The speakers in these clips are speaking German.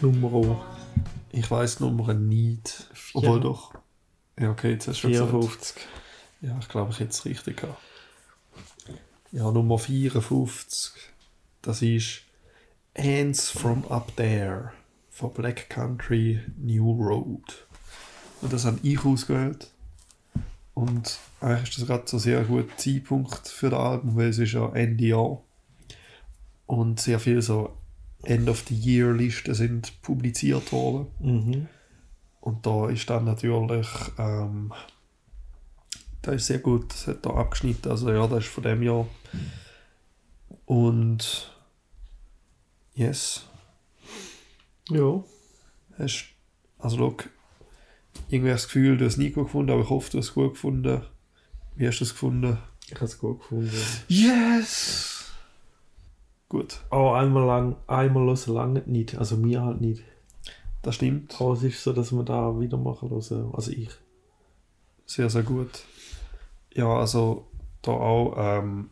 das Nummer? Ich weiß Nummer nicht. Vier. Obwohl doch. Ja, okay, jetzt hast du schon gesagt. 54. Ja, ich glaube, ich hätte es richtig gehabt. Ja, Nummer 54. Das ist Hands from Up There von Black Country New Road. Und das habe ich ausgewählt. Und eigentlich ist das gerade so ein sehr guter Zeitpunkt für das Album, weil es ist ja Ende Jahr. Und sehr viele so End of the Year Listen sind publiziert worden. Mhm. Und da ist dann natürlich, ähm, das ist sehr gut, das hat da abgeschnitten, also ja, das ist von dem Jahr. Und yes, Ja. hast, also look, irgendwie hast du das Gefühl, du hast es nie gut gefunden, aber ich hoffe, du hast es gut gefunden. Wie hast du es gefunden? Ich habe es gut gefunden. Yes! Gut, Aber einmal lang, einmal hören lange nicht. Also mir halt nicht. das stimmt. Aber es ist so, dass wir da wieder machen hören. Also ich. Sehr, sehr gut. Ja, also da auch, ähm,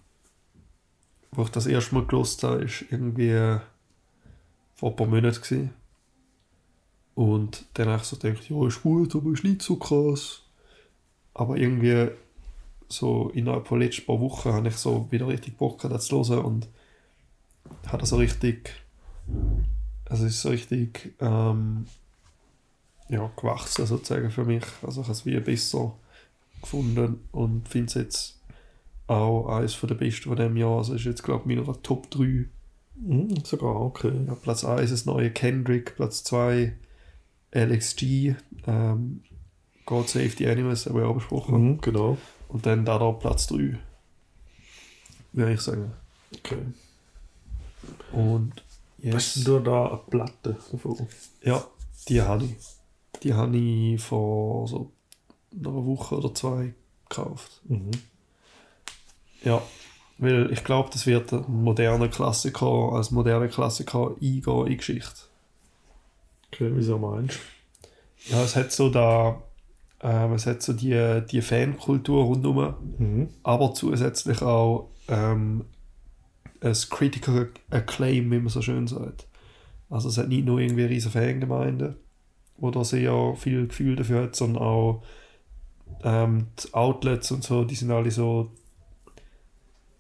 wo ich das erste Mal gelost habe, ist irgendwie vor ein paar Monaten gewesen. Und dann habe ich so gedacht, ja, ist gut, aber ist nicht so krass. Aber irgendwie so innerhalb von den letzten paar Wochen habe ich so wieder richtig Bock gehabt, das zu hören und habe das so richtig, also es ist so richtig, ähm, ja, gewachsen sozusagen für mich. Also ich habe es wie besser gefunden und finde es jetzt auch eines von der besten von dem Jahr. Also ist jetzt glaube ich meiner Top 3. Mhm, sogar okay. Ja, Platz 1 ist das neue Kendrick, Platz 2 LXG, ähm, God Save the Animals, haben wir ja auch besprochen. Mhm, genau. Und dann da da Platz 3. Würde ich sagen. Okay. Und Hast yes. du da eine Platte davon? Ja, die habe ich. Die habe ich vor so einer Woche oder zwei gekauft. Mhm. Ja, weil ich glaube, das wird ein moderner Klassiker, als moderner Klassiker eingehen in Geschichte. Okay, wieso meinst Ja, es hat so da, ähm, es hat so die, die Fankultur rundherum, du? Mhm. aber zusätzlich auch ähm, ein Critical Acclaim, wie man so schön sagt. Also es hat nicht nur irgendwie eine riesige Fangemeinde, wo da sehr viel Gefühl dafür hat, sondern auch ähm, die Outlets und so, die sind alle so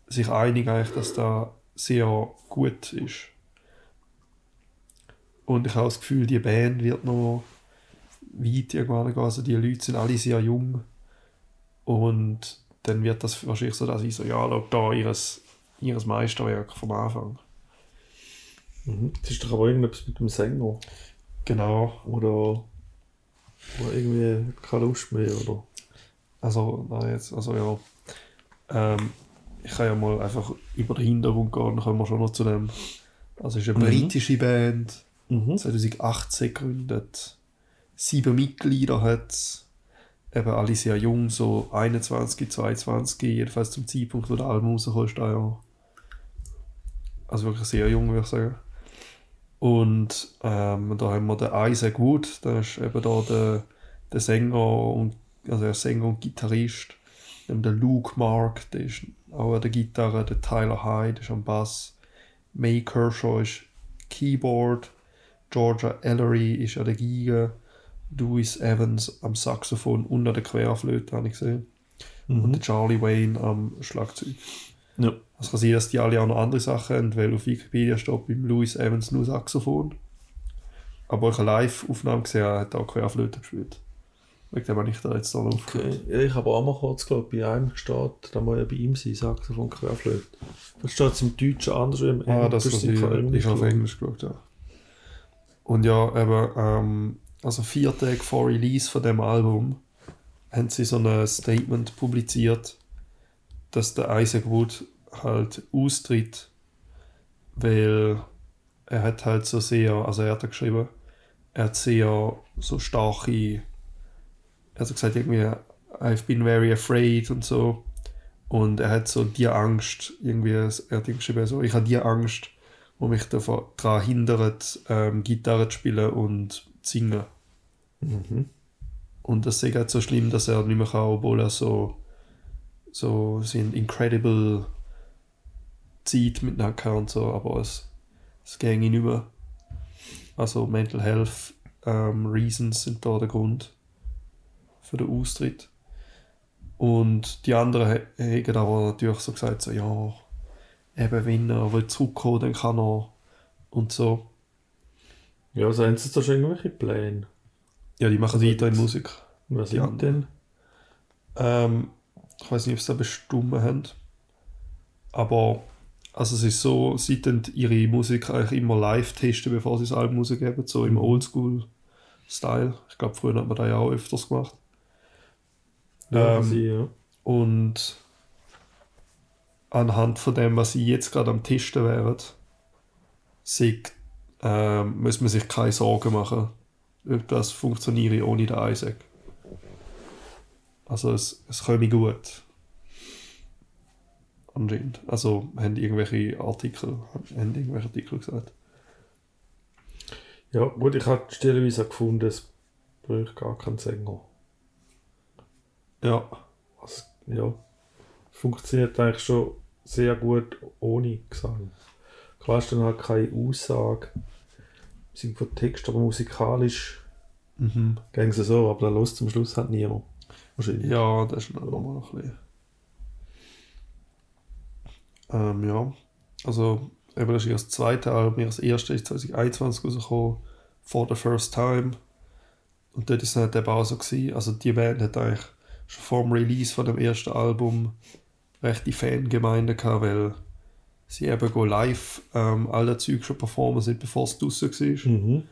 sich einig eigentlich, dass da sehr gut ist. Und ich habe das Gefühl, die Band wird noch weit irgendwann gehen. Also die Leute sind alle sehr jung. Und dann wird das wahrscheinlich so, dass ich so, ja, schau da, ihres, ihres Meisterwerk vom Anfang. Mhm. Das ist doch aber irgendetwas mit dem Sänger. Genau. Oder, oder irgendwie keine Lust mehr, oder? Also, nein, jetzt, also ja. Ähm, ich kann ja mal einfach über den Hintergrund gehen, dann kommen wir schon noch zu dem. Also, es ist eine Mhm. britische Band, Mhm. 2018 gegründet. Sieben Mitglieder hat es. Eben alle sehr jung, so 21, 22, jedenfalls zum Zeitpunkt, wo der Album rauskommt, ja. Also wirklich sehr jung, würde ich sagen. Und ähm, da haben wir den Isaac Wood, der ist eben da der, der Sänger und also der Sänger und Gitarrist. Dann der Luke Mark, der ist auch an der Gitarre, der Tyler Hyde ist am Bass. May Kershaw ist Keyboard, Georgia Ellery ist an der Geige, Louis Evans am Saxophon und an der Querflöte, habe ich gesehen. Und Mhm. der Charlie Wayne am Schlagzeug. Ja. Es kann sein, dass die alle auch noch andere Sachen haben, weil auf Wikipedia steht beim Louis Evans nur Saxophon. Aber ich habe eine Live-Aufnahme gesehen, er hat auch Querflöte gespielt. Wegen dem habe ich da jetzt noch Okay. Ja, ich habe auch mal kurz glaube bei einem steht, da muss ja bei ihm sein, Saxophon Querflöte. Vielleicht steht es im Deutschen anders im Ah, das Englischen, ist, ich auf glaub ich. Englisch geschaut, ja. Und ja, eben, ähm, also vier Tage vor Release von dem Album haben sie so ein Statement publiziert, dass der Isaac Wood halt austritt, weil er hat halt so sehr, also er hat da geschrieben, er hat sehr so starke, er hat so gesagt irgendwie, I've been very afraid und so. Und er hat so die Angst, irgendwie, er hat geschrieben, so, ich habe die Angst, die mich daran hindert, ähm, Gitarre zu spielen und zu singen. Mhm. Und das ist halt so schlimm, dass er nicht mehr kann, obwohl er so, so sind incredible Zeit miteinander und so, aber es, es ging nicht mehr. Also Mental Health ähm, Reasons sind da der Grund für den Austritt. Und die anderen ha- haben aber natürlich so gesagt, so, ja, eben wenn er will zurückkommen, dann kann er und so. Ja, also haben sie da schon irgendwelche Pläne? Ja, die machen Also weiter in Musik. Was Die sind anderen. denn? Ähm, ich weiß nicht, ob sie da bestimmt haben. Aber also es ist so, sie tun ihre Musik eigentlich immer live testen, bevor sie das Album rausgeben, so im Mhm. Oldschool-Style. Ich glaube, früher hat man das ja auch öfters gemacht. Ja, Ähm, sie, ja. Und anhand von dem, was sie jetzt gerade am Testen wären, sieht, ähm, muss man sich keine Sorgen machen, ob das funktioniert ohne den Isaac. Also es, es komme gut. Anscheinend. Also haben irgendwelche Artikel, haben irgendwelche Artikel gesagt. Ja, gut, ich habe stellenweise gefunden, es braucht gar keinen Sänger. Ja, Also, ja, funktioniert eigentlich schon sehr gut ohne Gesang. Klar ist dann halt keine Aussage sind von Text, aber musikalisch mhm. gehen sie so, aber dann los zum Schluss halt niemand. Wahrscheinlich. ja, das ist noch mal ein bisschen. Ähm, ja, also eben das ist das zweite Album, das erste ist 2021 rausgekommen, For the First Time. Und dort ist es halt eben auch so gewesen, also die Band hat eigentlich schon vor dem Release von dem ersten Album rechte Fangemeinde gehabt, weil sie eben go live ähm, alle Zeug schon performen sind, bevor es draussen war. Mhm.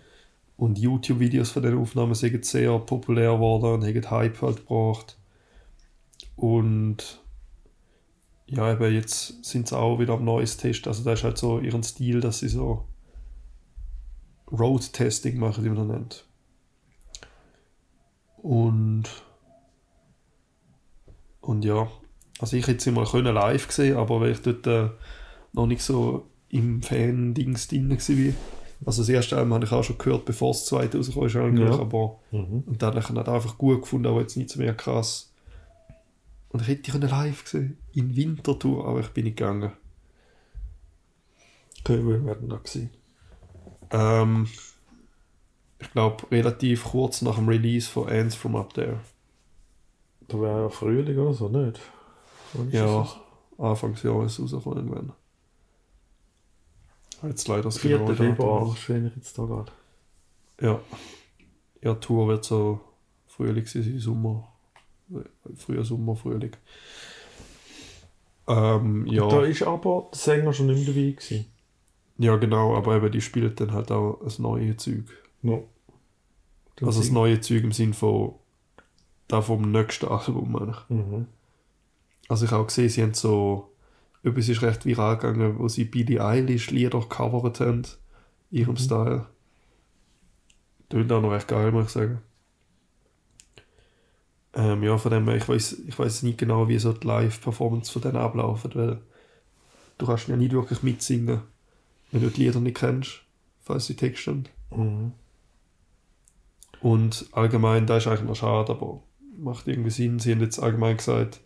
Und YouTube-Videos von den Aufnahmen sind sehr populär geworden und haben Hype halt gebracht. Und ja, eben jetzt sind sie auch wieder am neues Test. Also da ist halt so ihren Stil, dass sie so Road-Testing machen, wie man das nennt. Und und ja, also ich hätte sie mal können live gesehen, aber weil ich dort äh, noch nicht so im Fan-Dings drin war. Also das erste Album habe ich auch schon gehört, bevor das zweite rausgekommen ist eigentlich, Ja. aber Mhm. und dann habe ich ihn halt einfach gut gefunden, aber jetzt nicht so mehr krass. Und ich hätte können live gesehen, in Winterthur, aber ich bin nicht gegangen. Köln werden da gewesen. Ähm, ich glaube, relativ kurz nach dem Release von Ants from Up There. Da wäre ja Frühling oder so, nicht? Ist Ja, das? Anfangsjahres rausgekommen irgendwann. Jetzt leider das 4. genaue Februar, Datum. schwöre ich jetzt da gerade. Ja. Ja, die Tour wird so Frühling sein, Sommer. Früher Sommer, Frühling. Ähm, ja. Da ist aber der Sänger schon nicht mehr dabei gewesen. ja, genau, aber eben die spielen dann halt auch das neue Zeug. Ja. Also das neue Zeug im Sinn von da vom nächsten Album. meine ich. Mhm. Also ich habe auch gesehen, sie haben so, etwas ist recht viral gegangen, wo sie Billie Eilish Lieder gecovert haben, in ihrem Mhm. Style. Tönt auch noch recht geil, muss ich sagen. Ähm, ja, von dem her, ich weiß ich weiß nicht genau, wie so die Live-Performance von denen ablaufen, weil du kannst ja nicht wirklich mitsingen, wenn du die Lieder nicht kennst, falls die Texte haben. Mhm. Und allgemein, das ist eigentlich noch schade, aber macht irgendwie Sinn. Sie haben jetzt allgemein gesagt,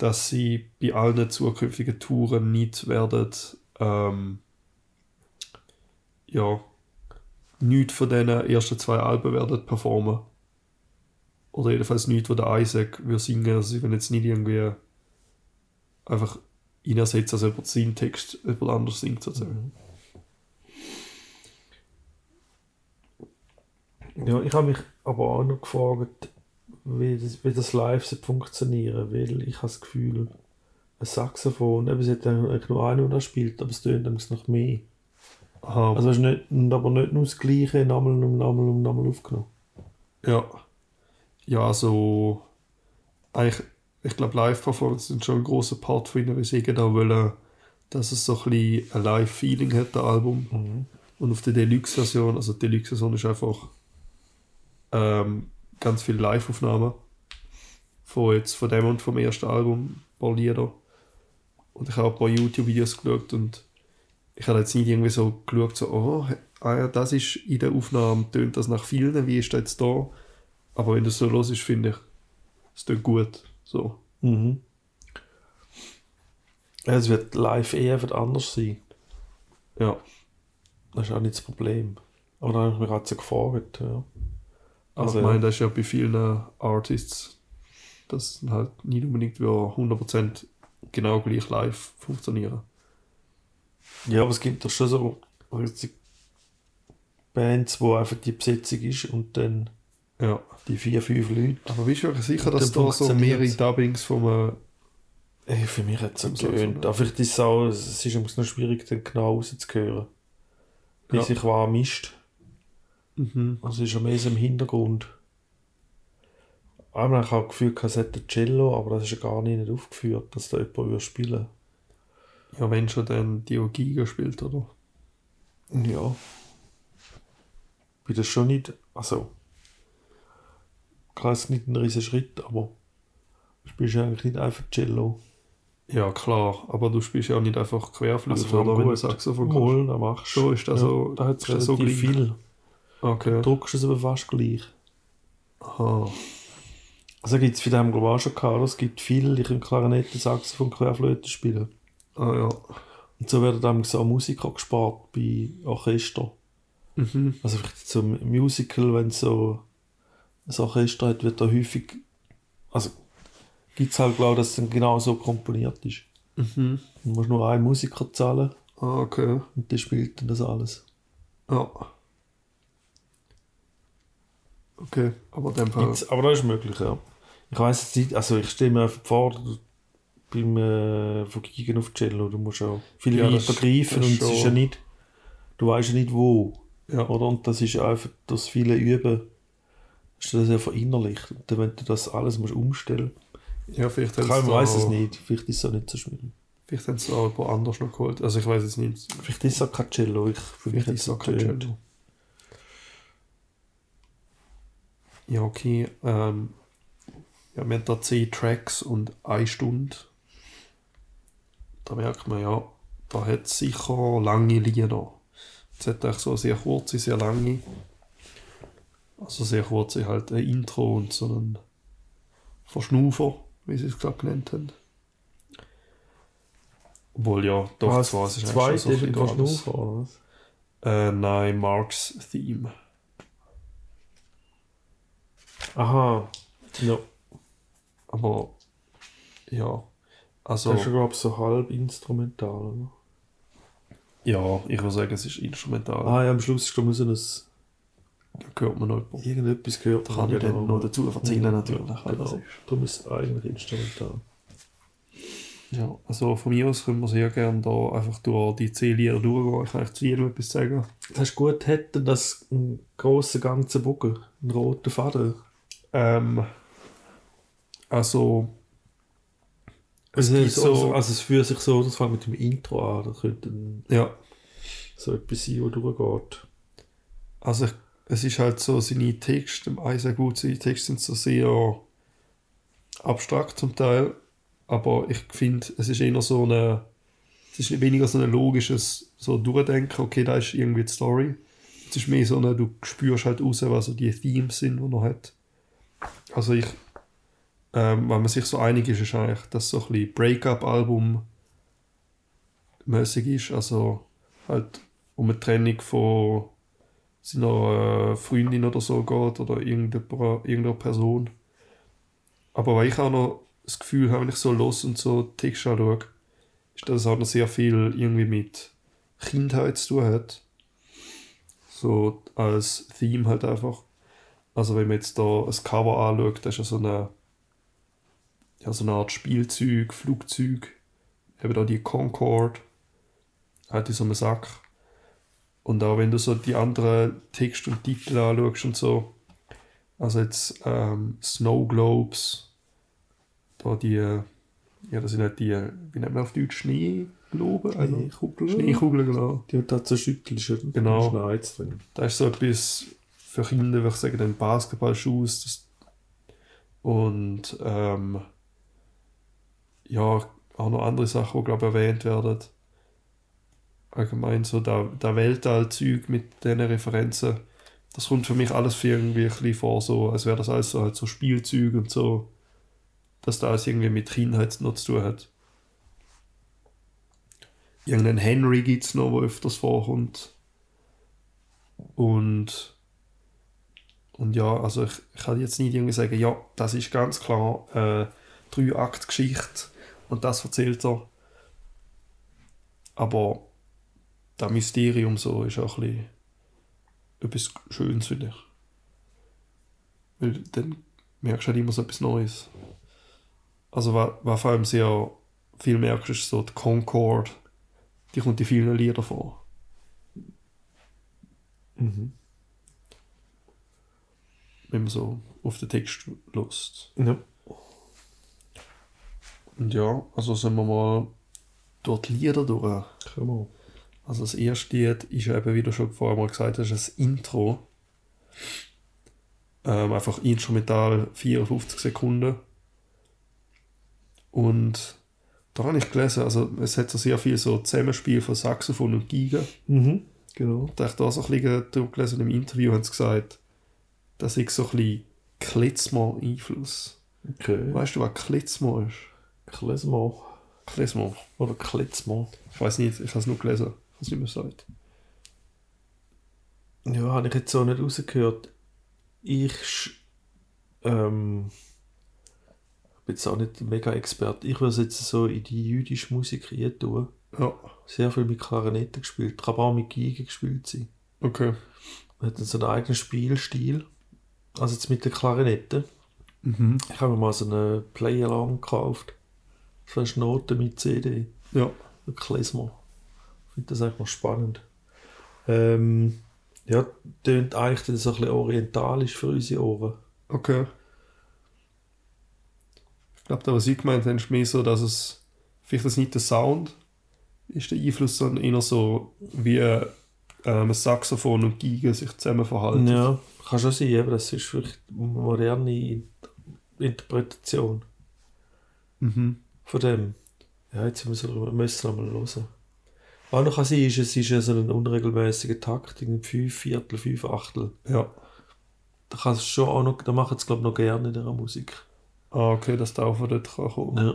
dass sie bei allen zukünftigen Touren nicht werden, ähm, ja, nichts von diesen ersten zwei Alben werden performen. Oder jedenfalls nichts, wo der Isaac will singen. Also sie jetzt nicht irgendwie einfach ihn ersetzen, als jemand seinen Text jemand anders singt, sozusagen. Ja, ich habe mich aber auch noch gefragt, wie das, wie das live funktionieren weil ich habe das Gefühl, ein Saxophon, eben, sie hat eigentlich nur einen, der spielt, aber es tönt noch mehr. Aha, Also es ist nicht, aber nicht nur das Gleiche, nochmal und nochmal und nochmal aufgenommen. Ja. Ja, also eigentlich, ich glaube, Live-Performance sind schon ein großer Part von ihnen, weil sie genau wollen, dass es so ein bisschen ein Live-Feeling hat, das Album. Mhm. Und auf der Deluxe-Version, also die Deluxe-Version ist einfach ähm, ganz viele Live-Aufnahmen von jetzt von dem und vom ersten Album, ein paar Lieder. Und ich habe ein paar YouTube-Videos geschaut und ich habe jetzt nicht irgendwie so geschaut, so, oh, ah ja, das ist in der Aufnahme, tönt das nach vielen, wie ist das jetzt da? Aber wenn das so los ist, finde ich, es tönt gut. So. Mhm. Es wird live eher wird anders sein. Ja. Das ist auch nicht das Problem. Aber dann habe ich mich gerade so gefragt, ja. Also, Also, ich meine, das ist ja bei vielen Artists, das halt nicht unbedingt wie 100% genau gleich live funktionieren. Ja, aber es gibt doch schon so Bands, wo einfach die Besetzung ist und dann Ja. die vier, fünf Leute. Aber bist du wirklich sicher, dass da so mehrere Dubbings von einem... Ey, für mich hat es gewöhnt. Aber vielleicht ist es auch, es ist noch schwierig, dann genau rauszuhören. Wie Ja. sich was mischt. Mhm. Also ist ja mehr so im Hintergrund. Einmal habe ich auch gefühlt, es hätte Cello, aber das ist ja gar nicht aufgeführt, dass da jemand würde spielen Ja, wenn schon dann Dio Giga spielt, oder? Ja. Bin das schon nicht, also klar ist nicht ein riesen Schritt, aber du spielst ja eigentlich nicht einfach Cello. Ja, klar. Aber du spielst ja auch nicht einfach Querflöte Also oder wenn du Saxophon kannst. Moll, da machst du. Schon ist das so- Da hat es ist das so relativ gleich? viel. Okay. Du druckst es aber fast gleich. Aha. Also gibt es für den glaube ich auch schon gehabt, es gibt viele, die können Klarinette, Saxophon, Querflöte spielen. Ah ja. Und so werden dann so Musiker gespart bei Orchester. Mhm. Also vielleicht so ein Musical, wenn so ein Orchester hat, wird da häufig, also gibt es halt glaube ich, dass es dann genau so komponiert ist. Mhm. Du musst nur einen Musiker zahlen Ah, okay. und der spielt dann das alles. Ja. Okay, aber dem Fall... Gibt's, aber das ist möglich, ja. Ich weiß jetzt nicht, also ich stelle mir einfach vor, beim äh, von Gigen auf Cello, du musst auch viel Ja, weiter greifen und es ist ja nicht, du weißt ja nicht wo, Ja. oder? Und das ist ja einfach das viele Üben, du das ja verinnerlicht. Und dann, wenn du das alles musst umstellen Ja, vielleicht ich weiß es nicht, vielleicht ist es auch nicht so schwierig. Vielleicht haben sie auch jemand anders noch geholt. Also ich weiß jetzt nicht. Vielleicht ist es auch kein Cello, ich, Vielleicht ist es es auch kein. Cello. Ja, okay. Ähm, ja, wir haben da 10 Tracks und 1 Stunde. Da merkt man ja, da hat es sicher lange Lieder. Es hat eigentlich so sehr kurze, sehr lange. Also sehr kurze halt ein Intro und so einen Verschnaufer, wie sie es gerade genannt haben. Obwohl ja, doch, Ah, zwar, es ist zwei eigentlich schon so ein. Schnaufer, oder was? Äh, nein, Marks Theme. Aha, ja. Aber ja, also Das ist, glaube ich, so halb instrumental, oder? ja, ich würde sagen, es ist instrumental. Ah ja, am Schluss ist, glaube ich, so ein Da hört man noch etwas. Irgendetwas gehört kann ich dann noch dazu erzählen, natürlich. Ja, genau. Darum ist es eigentlich instrumental. Ja, also von mir aus können wir sehr gerne da einfach durch die 10 Lieder durchgehen. Ich kann eigentlich zu jedem etwas sagen. Das ist gut, hätte das einen grossen ganzen Bogen, einen roten Faden. Ähm, also, es Also, es, so, so, also es fühlt sich so, das fängt mit dem Intro an, da könnte ein, ja, so etwas sein, was durchgeht. also es ist halt so, seine Texte, im sehr gut, seine Texte sind so sehr abstrakt zum Teil, aber ich finde, es ist eher so eine, es ist weniger so ein logisches so Durchdenken, okay, da ist irgendwie die Story. Es ist mehr so eine, du spürst halt raus, was so die Themes sind, die er hat. Also ich, ähm, wenn man sich so einig ist, ist eigentlich, dass so ein bisschen Break-up-Album mäßig ist, also halt um eine Trennung von seiner äh, Freundin oder so geht oder irgendeiner, Person. Aber weil ich auch noch das Gefühl habe, wenn ich so los und so Texte anschaue, ist, dass es auch noch sehr viel irgendwie mit Kindheit zu tun hat. So als Theme halt einfach. Also wenn man jetzt da ein Cover anschaut, das ist ja so eine, ja, so eine Art Spielzeug, Flugzeug. Eben da die Concorde. Halt in so einem Sack. Und auch wenn du so die anderen Texte und Titel anschaust und so, also jetzt ähm, Snow Globes, da die, ja, das sind halt die, wie nennt man auf Deutsch, Schneeglobe? Also, Schneekugel. Schneekugeln, genau. Die hat da? Genau. Da ist ein Eis drin. Da ist so etwas für Kinder, würde ich sagen, dann Basketballschuss. Das und ähm, ja, auch noch andere Sachen, die glaube ich erwähnt werden. Allgemein so der, der Weltallzeug mit diesen Referenzen. Das kommt für mich alles für irgendwie ein bisschen vor, so, als wäre das alles so, halt so Spielzeug und so. Dass da alles irgendwie mit Kindheit noch zu tun hat. Irgendeinen Henry gibt es noch, der öfters vorkommt. Und, und ja, also ich, ich kann jetzt nicht irgendwie sagen, ja, das ist ganz klar äh, drei Akt Geschichte und das erzählt er. Aber das Mysterium so ist auch ein bisschen etwas Schönes, finde ich. Weil dann merkst du halt immer so etwas Neues. Also was, was vor allem sehr viel merkst, ist so die Concord. Die kommt in vielen Liedern vor. Mhm. Wenn man so auf den Text lust. Ja. Und ja, also sind wir mal die Lieder durch. Wir. Also das erste Lied ist ja eben, wie du schon vorher mal gesagt hast, ein Intro. Ähm, einfach instrumental 54 Sekunden. Und da habe ich gelesen, also es hat so sehr viel so Zusammenspiel von Saxophon und Geige. Mhm. Genau. Da habe ich da so ein bisschen gelesen, im Interview haben sie gesagt, das ist so ein bisschen Klezmer-Einfluss. Okay. Weißt du, was Klezmer ist? Klezmer. Klezmer. Oder Kletzmer. Ich weiß nicht, ich habe es nur gelesen. Ich habe es nicht mehr gesagt. Ja, habe ich jetzt so nicht rausgehört. Ich ähm, ich bin jetzt auch nicht mega Experte. Ich würde es jetzt so in die jüdische Musik rein tun. Ja, Sehr viel mit Klarinette gespielt. Kann aber auch mit Geige gespielt sein. okay. Hat dann so einen eigenen Spielstil. Also jetzt mit der Klarinette. Mhm. Ich habe mir mal so eine Play-Along gekauft. So eine Noten mit CD. Ja. Ein Klezmer. Ich finde das einfach spannend. Ähm, ja, tönt eigentlich dann so ein bisschen orientalisch für unsere Ohren. Okay. Ich glaube, da was ich gemeint habe, ist mehr so, dass es vielleicht das nicht der Sound ist der Einfluss, sondern eher so, wie ähm, ein Saxophon und Geige sich zusammen verhalten. Ja, kann schon sein, aber das ist wirklich eine moderne In- Interpretation Mhm. von dem. Ja, jetzt müssen wir, müssen wir mal hören. Was noch kann sein, ist, es ist ja so ein unregelmäßiger Takt, in 5 Viertel, 5 Achtel. Ja. Da kann es schon auch noch, da machen es glaube ich noch gerne in dieser Musik. Ah, okay, dass der auch von dort kann kommen. Ja.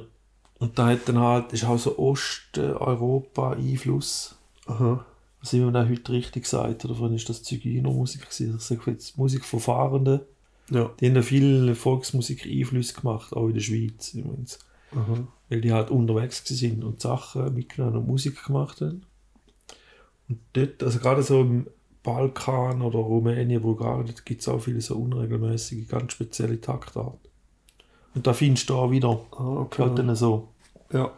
Und da hat dann halt, ist auch so Osteuropa-Einfluss. Aha. Was immer man auch heute richtig gesagt, oder von ist das Zigeunermusik gewesen. Ich sage jetzt Musik von Fahrenden. Ja. Die haben ja viel Volksmusik Einfluss gemacht, auch in der Schweiz übrigens. Aha. Weil die halt unterwegs sind und Sachen mitgenommen und Musik gemacht haben. Und dort, also gerade so im Balkan oder Rumänien, Bulgarien, dort gibt es auch viele so unregelmäßige, ganz spezielle Taktarten. Und da findest du auch wieder Ah, okay. halt dann so, Ja.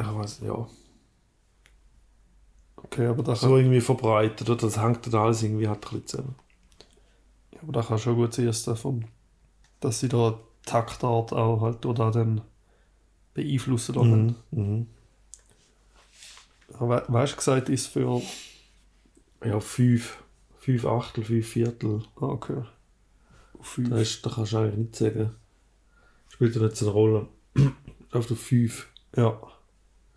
ich weiß nicht, ja, Okay, aber da kann, so irgendwie verbreitet. Oder das hängt dann alles irgendwie halt ein zusammen. ja, aber da kann schon gut sein, dass, davon, dass sie da die Taktart auch halt oder dann beeinflussen. Mhm. Mhm. Mhm. We weißt du, gesagt ist für. Ja, fünf. Fünf Achtel, fünf Viertel. Ah, okay. Auf fünf. Da, ist, da kannst du eigentlich nicht sagen. Spielt ja nicht so eine Rolle. Auf der fünf. Ja. Aber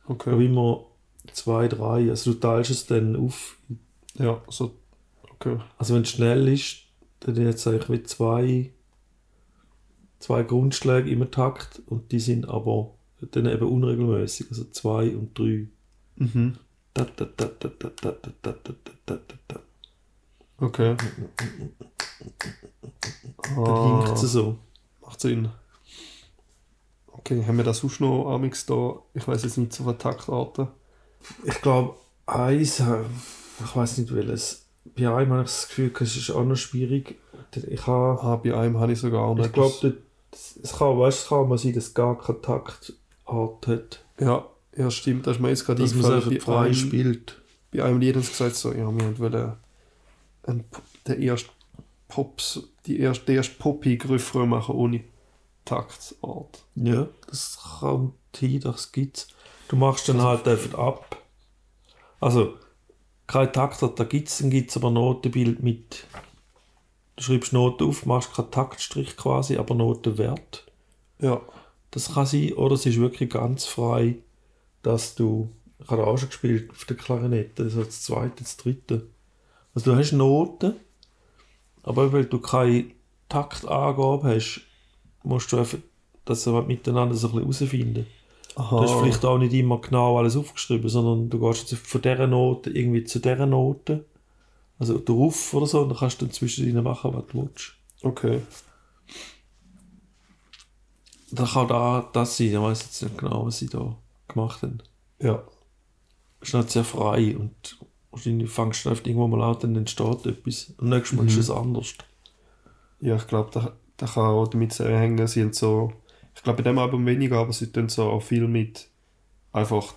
Okay. immer zwei, drei. Also du teilst es dann auf. Ja, so. Okay. Also wenn es schnell ist, dann jetzt eigentlich wie zwei, zwei Grundschläge immer Takt und die sind aber dann eben unregelmäßig. Also zwei und drei. Mhm. Okay. Dann hinkt sie so. Macht Sinn. Okay, haben wir das sonst noch amix da? Ich weiß jetzt nicht so von Taktarten. Ich glaube, eins, äh, ich weiß nicht welches. Bei einem habe ich das Gefühl, es ist auch noch schwierig. Ich habe, Ah, bei einem habe ich sogar noch ich glaube, es kann, weißt, es kann mal sein, dass es gar keine Taktart hat. Ja, ja, stimmt. Das ist mir jetzt gerade Dass man es einfach Bei frei einem, spielt. bei einem Lied haben sie gesagt, so, ja, wir wollen ein, P- der erste Pops, die erste, der erste poppige Refrain machen ohne Taktart. Ja, das kommt hin, das gibt's. Du machst dann halt einfach ab. Also, kein Taktart, da gibt's, dann gibt's aber Notenbild mit. Du schreibst Noten auf, machst keinen Taktstrich quasi, aber Notenwert. Ja. Das kann sein, oder es ist wirklich ganz frei, dass du, ich habe auch schon gespielt auf der Klarinette, das ist das zweite, das dritte. Also du hast Noten, aber weil du keine Taktangabe hast, musst du einfach das miteinander so ein bisschen herausfinden. Du hast vielleicht auch nicht immer genau alles aufgeschrieben, sondern du gehst jetzt von dieser Note irgendwie zu dieser Note. Also drauf oder so, und dann kannst du dann zwischendrin machen, was du willst. Okay. Da kann da das sein, ich weiß jetzt nicht genau, was sie da gemacht haben. Ja. Es ist nicht sehr frei und wahrscheinlich fängst du irgendwo mal an, dann entsteht etwas. Und nächstes Mal ist es anders. Ja, ich glaube, da, da kann auch damit zusammenhängen, sie haben so, ich glaube bei dem Album weniger, aber sie tun so auch viel mit einfach,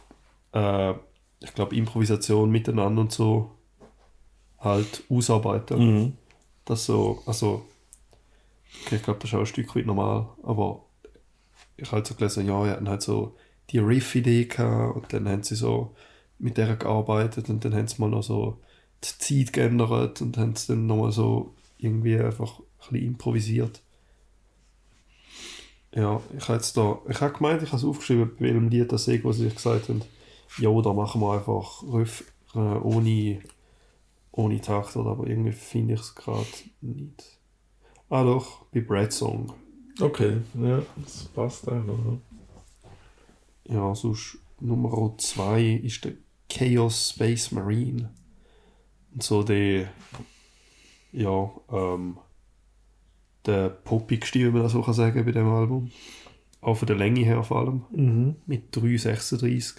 äh, ich glaube, Improvisation miteinander und so halt ausarbeiten. Mhm. Das so, also, okay, ich glaube, das ist auch ein Stück weit normal, aber ich habe halt so gelesen, ja, wir hatten halt so die Riff-Idee gehabt und dann haben sie so mit der gearbeitet und dann haben sie mal noch so die Zeit geändert und haben es dann nochmal so irgendwie einfach ein bisschen improvisiert. Ja, ich habe jetzt da, ich habe gemeint, ich habe es aufgeschrieben, bei welchem Lied das ist, wo sie gesagt haben, ja, da machen wir einfach Riff äh, ohne, ohne Takt, oder, aber irgendwie finde ich es gerade nicht. Ah doch, bei Brad Song. Okay, ja, das passt auch noch. Ja, sonst Nummer 2 ist der Chaos Space Marine. Und so der, ja, ähm, der poppigste, wie man das so kann sagen bei dem Album. Auch von der Länge her vor allem. Mhm. Mit 3,36.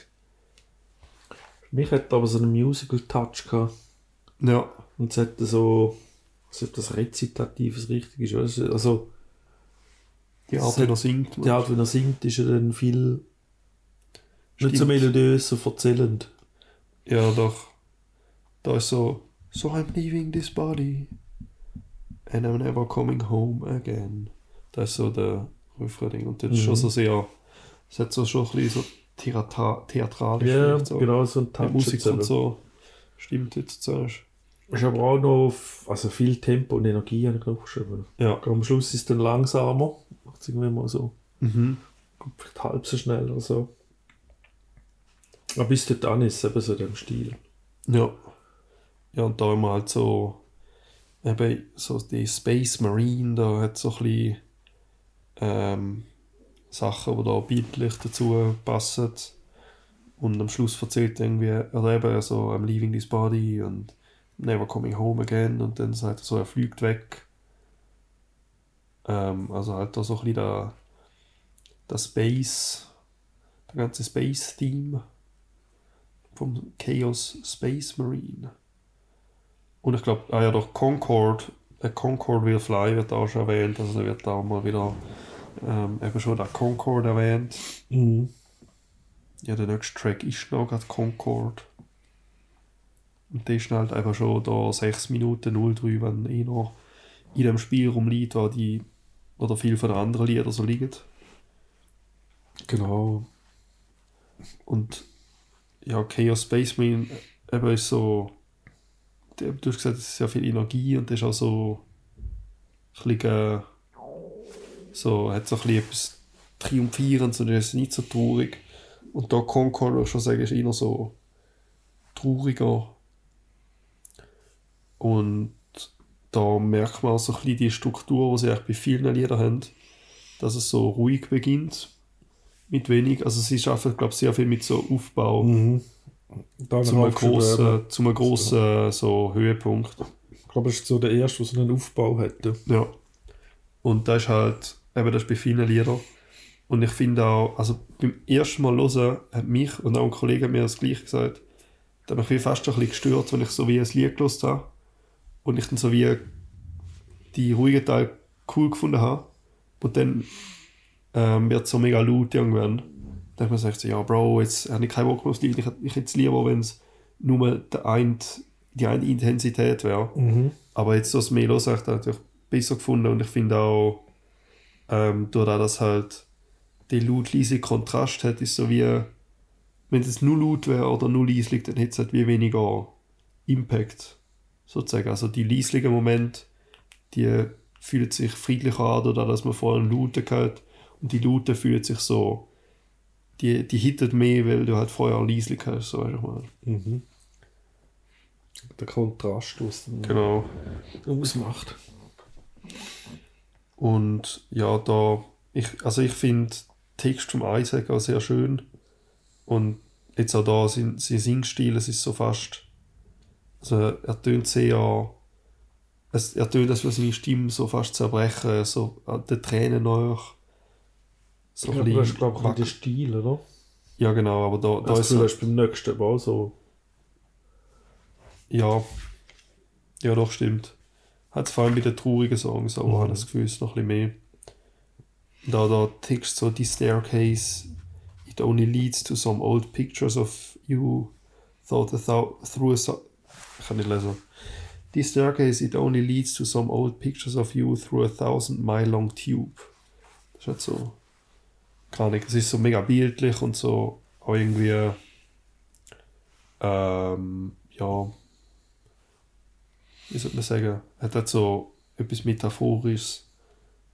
Mich hat aber so einen Musical-Touch gehabt. Ja, Und es hat so, als ob das Rezitatives richtig ist. oder? Also, die Art, wie er singt. die Art, wie er singt, ist ja dann viel nicht so Stimmt. melodiös, so erzählend. Ja, doch. Da ist so, so I'm leaving this body and I'm never coming home again. Das ist so der Refrain. Und das ist Mhm. schon so sehr, es hat so schon ein bisschen so theatra theatralisch. Ja, so. genau, so ein Die Touch. Musik jetzt eben. und so. Stimmt, jetzt sagst Ist aber auch noch auf, also viel Tempo und Energie habe ich. Ja. Am Schluss ist es dann langsamer. Macht es irgendwie mal so, Mhm. kommt vielleicht halb so schnell oder so. Aber bis dort ist es eben so dem Stil. Ja. Ja, und da wir halt so, eben so die Space Marine, da hat so ein bisschen ähm, Sachen, die da bildlich dazu passen. Und am Schluss erzählt er irgendwie, oder eben so, I'm leaving this body und never coming home again. Und dann sagt er so, er fliegt weg. Ähm, also halt da so ein bisschen der, der Space, der ganze Space-Theme vom Chaos Space Marine. Und ich glaube, ah ja, doch Concord, äh, Concord Will Fly wird auch schon erwähnt, also da wird auch mal wieder ähm, eben schon der Concord erwähnt. Mhm. Ja, der nächste Track ist noch gerade Concord. Und der ist halt einfach schon da 6 Minuten 03, wenn eh noch in dem Spielraum liegt, wo die oder viel von den anderen Lieder so liegen. Genau. Und ja, Chaos Space Marine eben ist so. Du hast gesagt, es ist sehr viel Energie und das ist auch so. Bisschen, äh, so hat so ein etwas Triumphierendes und ist nicht so traurig. Und da Concord, würde ich schon sagen, ist eher so trauriger. Und da merkt man auch so ein bisschen die Struktur, die sie eigentlich bei vielen Liedern haben, dass es so ruhig beginnt mit wenig. Also sie schaffen, glaube ich, sehr viel mit so Aufbau Mhm. Da zu einem grossen, zu einem grossen so Höhepunkt. Ich glaube, das ist so der erste, der so einen Aufbau hatte. Ja. Und das ist halt, eben das ist bei vielen Liedern. Und ich finde auch, also beim ersten Mal hören hat mich und auch ein Kollege mir das gleiche gesagt, da hat mich fast ein bisschen gestört, wenn ich so wie ein Lied gehört habe und ich dann so wie die ruhigen Teile cool gefunden habe und dann ähm, wird es so mega laut irgendwann. Dann hat man sagt so, ja Bro, jetzt habe ich keinen Bock mehr aufs Lied, ich, ich hätte es lieber, wenn es nur der ein, die eine Intensität wäre. Mhm. Aber jetzt so das Melo sagt natürlich besser gefunden und ich finde auch, ähm, durch das, dass halt der laut-leise Kontrast hat, ist so wie, wenn es nur laut wäre oder nur leislich, dann hätte es halt wie weniger Impact, sozusagen. Also die leislichen Momente, die fühlen sich friedlicher an, oder dass man vorher einen Lauten gehört und die Lauten fühlen sich so, die, die hittet mehr, weil du halt vorher leislich hast, so weißt du, meine. Mhm. Der Kontrast, was dann Genau. ausmacht. Und ja, da, ich, also ich finde Text vom Isaac auch sehr schön. Und jetzt auch da, sein, sein Singstil, es ist so fast. Also er tönt sehr. Es, er tönt, als würde seine Stimme so fast zerbrechen, so an den Tränen nach. So ein aber das bisschen ist, glaube ich, der Stil, oder? Ja, genau, aber da, da Das ist Gefühl hast du beim nächsten aber auch so. Ja. Ja, doch, stimmt. Hat vor allem bei den traurigen Songs, aber Mhm. ich habe das Gefühl, es ist noch ein bisschen mehr. Da der Text so, die staircase, it only leads to some old pictures of you thought a thou through a so ich kann nicht lesen. The staircase, it only leads to some old pictures of you through a thousand mile long tube. Das ist halt so, keine Ahnung, es ist so mega bildlich und so auch irgendwie, ähm, ja, wie soll man sagen, hat halt so etwas Metaphorisches,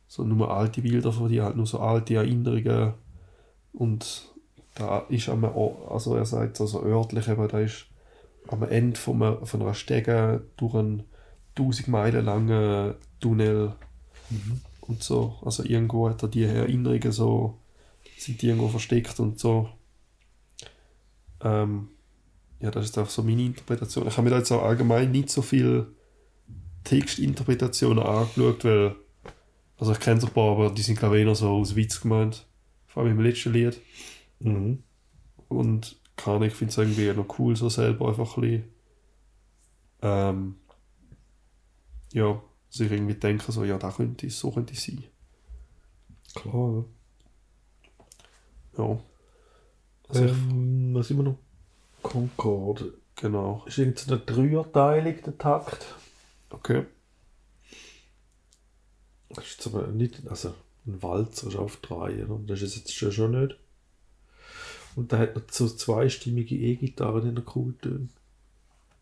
so nur alte Bilder von dir, halt nur so alte Erinnerungen und da ist am, also er sagt so, so örtlich eben, da ist am Ende von einer, von einer Stege durch einen 1000 Meilen langen Tunnel und so, also irgendwo hat er die Erinnerungen so, sind die irgendwo versteckt und so. Ähm, ja, das ist auch so meine Interpretation. Ich habe mir da jetzt auch allgemein nicht so viel Textinterpretationen angeschaut, weil, also ich kenne so ein paar, aber die sind glaube ich eher so aus Witz gemeint. Vor allem im letzten Lied. Mhm. Und Ahnung, ich finde es irgendwie noch cool, so selber einfach ein bisschen, ähm, ja, sich irgendwie denken, so, ja, da könnte es, so könnte es sein. Klar, Ja. Ja. Also Ähm, was immer noch? Concord. genau. Ist irgendeine Dreierteilung der Takt? Okay. Das ist jetzt aber nicht, also ein Walzer ist auf drei, oder? das ist jetzt schon, schon nicht. Und da hat noch so zweistimmige E-Gitarren in der Cooltönen.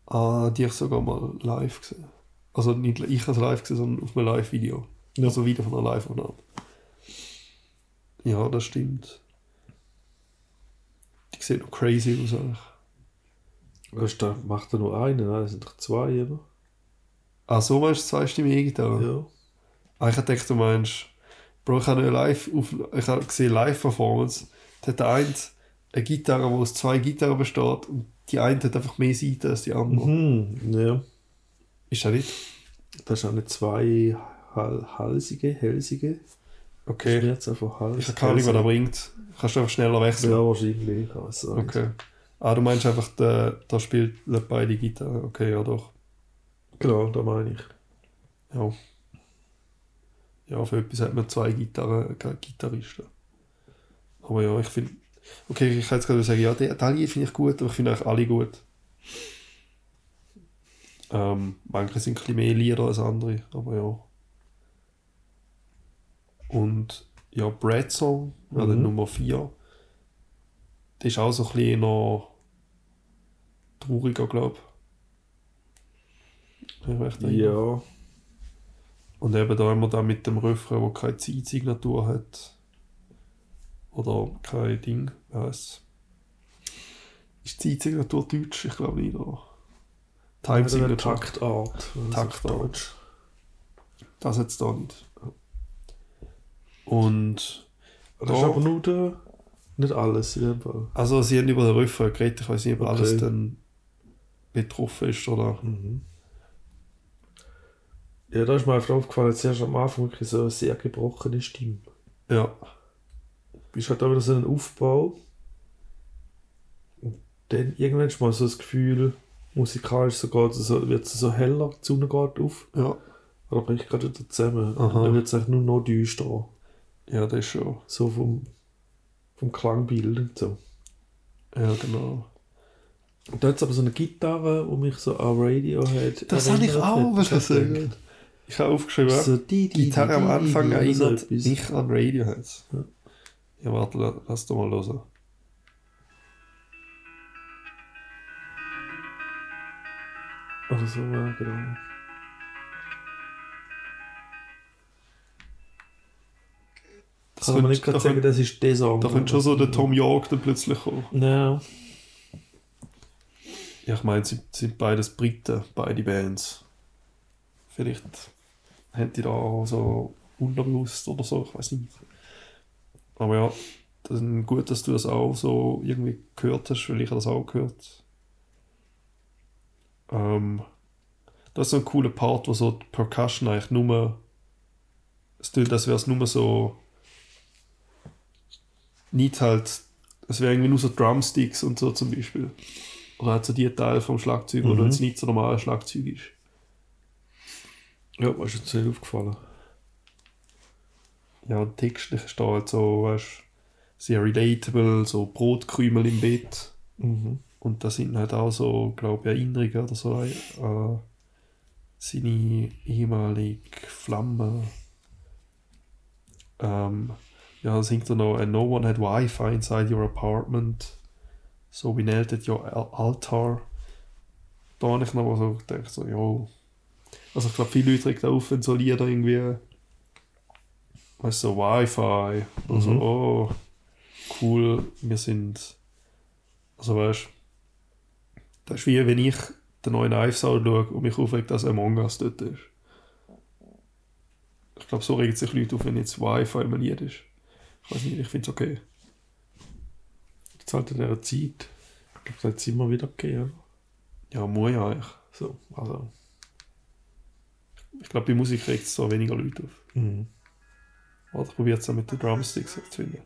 Ah, die habe ich sogar mal live gesehen. Also nicht ich habe es live gesehen, sondern auf einem Live-Video. Ja. Also wieder von einer Live-Aufnahme. Ja, das stimmt. Die sieht noch crazy aus eigentlich. Ist da, macht er nur einen, nein, das sind doch zwei, oder? Ah, so meinst du zweistimmige E-Gitarre? Ja. Ah, ich gedacht, du meinst, Bro, ich habe eine live auf, ich habe gesehen Live-Performance. Da hat der eine eine Gitarre, die aus zwei Gitarren besteht und die eine hat einfach mehr Seiten als die andere. Mhm, ja. Ist das nicht? Das ist auch nicht zwei hal halsige, hälsige. Okay. jetzt einfach Hals. Ich habe keine Ahnung, was das bringt. Kannst du einfach schneller wechseln? Ja, wahrscheinlich. Kann es sein. Okay. Ah, du meinst einfach, der, da spielt beide Gitarre. Okay, ja doch. Genau, da meine ich. Ja. Ja, für etwas hat man zwei Gitarren, Gitarristen. Aber ja, ich finde. Okay, ich kann jetzt gerade sagen, ja, der, der Lied finde ich gut, aber ich finde eigentlich alle gut. Ähm, manche sind ein bisschen mehr Lieder als andere, aber ja. Und ja, Brad Song, Mhm. Nummer 4. Der ist auch so ein bisschen noch trauriger, glaube ich. Ja. Und eben da immer da mit dem Refrain, der keine Zeitsignatur hat. Oder kein Ding, heisst Ist die Zeitsignatur deutsch? Ich glaube nicht, oder? Time Time-Signature. Taktart. Taktart. Das hat es da nicht. Und Das ist Da- aber nur der, nicht alles in dem Fall. also sie haben über den Refrain geredet, ich weiß nicht, ob Okay. alles dann betroffen ist oder. Mhm. Ja, da ist mir einfach aufgefallen, zuerst am Anfang wirklich so eine sehr gebrochene Stimme. Ja. Ist halt auch wieder so ein Aufbau. Und dann irgendwann ist mal so das Gefühl, musikalisch so geht es so, wird es so heller, die Sonne geht auf, Ja. aber bricht gerade wieder zusammen. Aha. Und dann wird es eigentlich nur noch düsterer. Ja, das ist schon. So vom, vom Klangbild und so. Ja, genau. Und da hat es aber so eine Gitarre, die mich so an Radiohead Das habe ich auch hat. hat Ich habe aufgeschrieben, So die, die, Gitarre am Anfang erinnert etwas. mich an Radiohead. Ja. Ja, warte, la- lass doch mal hören. Oder so, ja, genau. Das Kann man nicht gerade da sagen, das ist der Song. Da könnte schon so der Tom York dann plötzlich kommen. Ja. Ja, ich meine, sie sind beides Briten, beide Bands. Vielleicht haben die da auch so unterbewusst oder so, ich weiß nicht. Aber ja, dann gut, dass du das auch so irgendwie gehört hast, weil ich das auch gehört. Ähm, das ist so ein cooler Part, wo so die Percussion eigentlich nur es tut, als wäre es nur so nicht halt es wäre irgendwie nur so Drumsticks und so zum Beispiel. Oder halt so die Teil vom Schlagzeug, wo Mhm. jetzt nicht so normales Schlagzeug ist. Ja, was ist jetzt nicht aufgefallen? Ja, textlich ist da halt so, weißt sehr relatable, so Brotkrümel im Bett. Mhm. Und da sind halt auch so, glaube ich, Erinnerungen oder so an seine ehemalige Flamme. Ähm, ja, da singt er noch, and no one had Wi-Fi inside your apartment, so we knelt at your al- altar. Da habe ich noch so gedacht, so, ja. Also ich glaube, viele Leute regen auf, wenn so Lieder irgendwie, weißt du, so Wi-Fi, oder so, Mhm. oh, cool, wir sind, also weißt du, das ist wie wenn ich den neuen Ive-Sound schaue und mich aufregt, dass Among Us dort ist. Ich glaube, so regen sich Leute auf, wenn jetzt Wi-Fi im Lied ist. Ich weiß nicht, ich finde es okay. Jetzt halt in dieser Zeit. Ich glaube, das hat es immer wieder gegeben. oder? Ja, muss ja eigentlich. So, also. Ich glaube, bei Musik regt es so weniger Leute auf. Mhm. Oder probiert es mit den Drumsticks zu finden.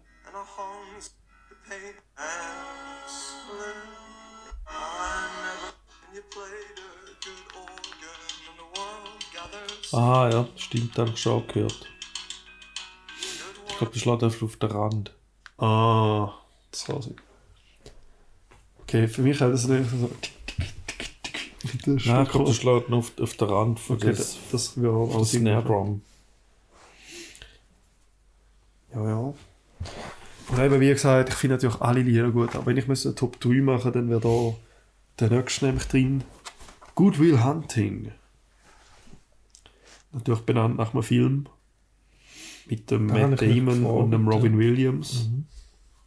Ah ja, stimmt, habe ich schon gehört. Ich glaube, das schlägt einfach auf den Rand. Ah, das kann sein. Okay, für mich hat es nicht so. Das Nein, ich glaube, das schlägt noch auf, auf den Rand von Okay, das, das, das wäre auch das Snare. Drum. Ja, ja. Und eben, wie gesagt, ich finde natürlich alle Lieder gut, aber wenn ich müsste eine Top 3 machen, dann wäre da der nächste nämlich drin. Good Will Hunting. Natürlich benannt nach einem Film. Mit dem Da Matt ich Damon und dem ja. Robin Williams Mhm.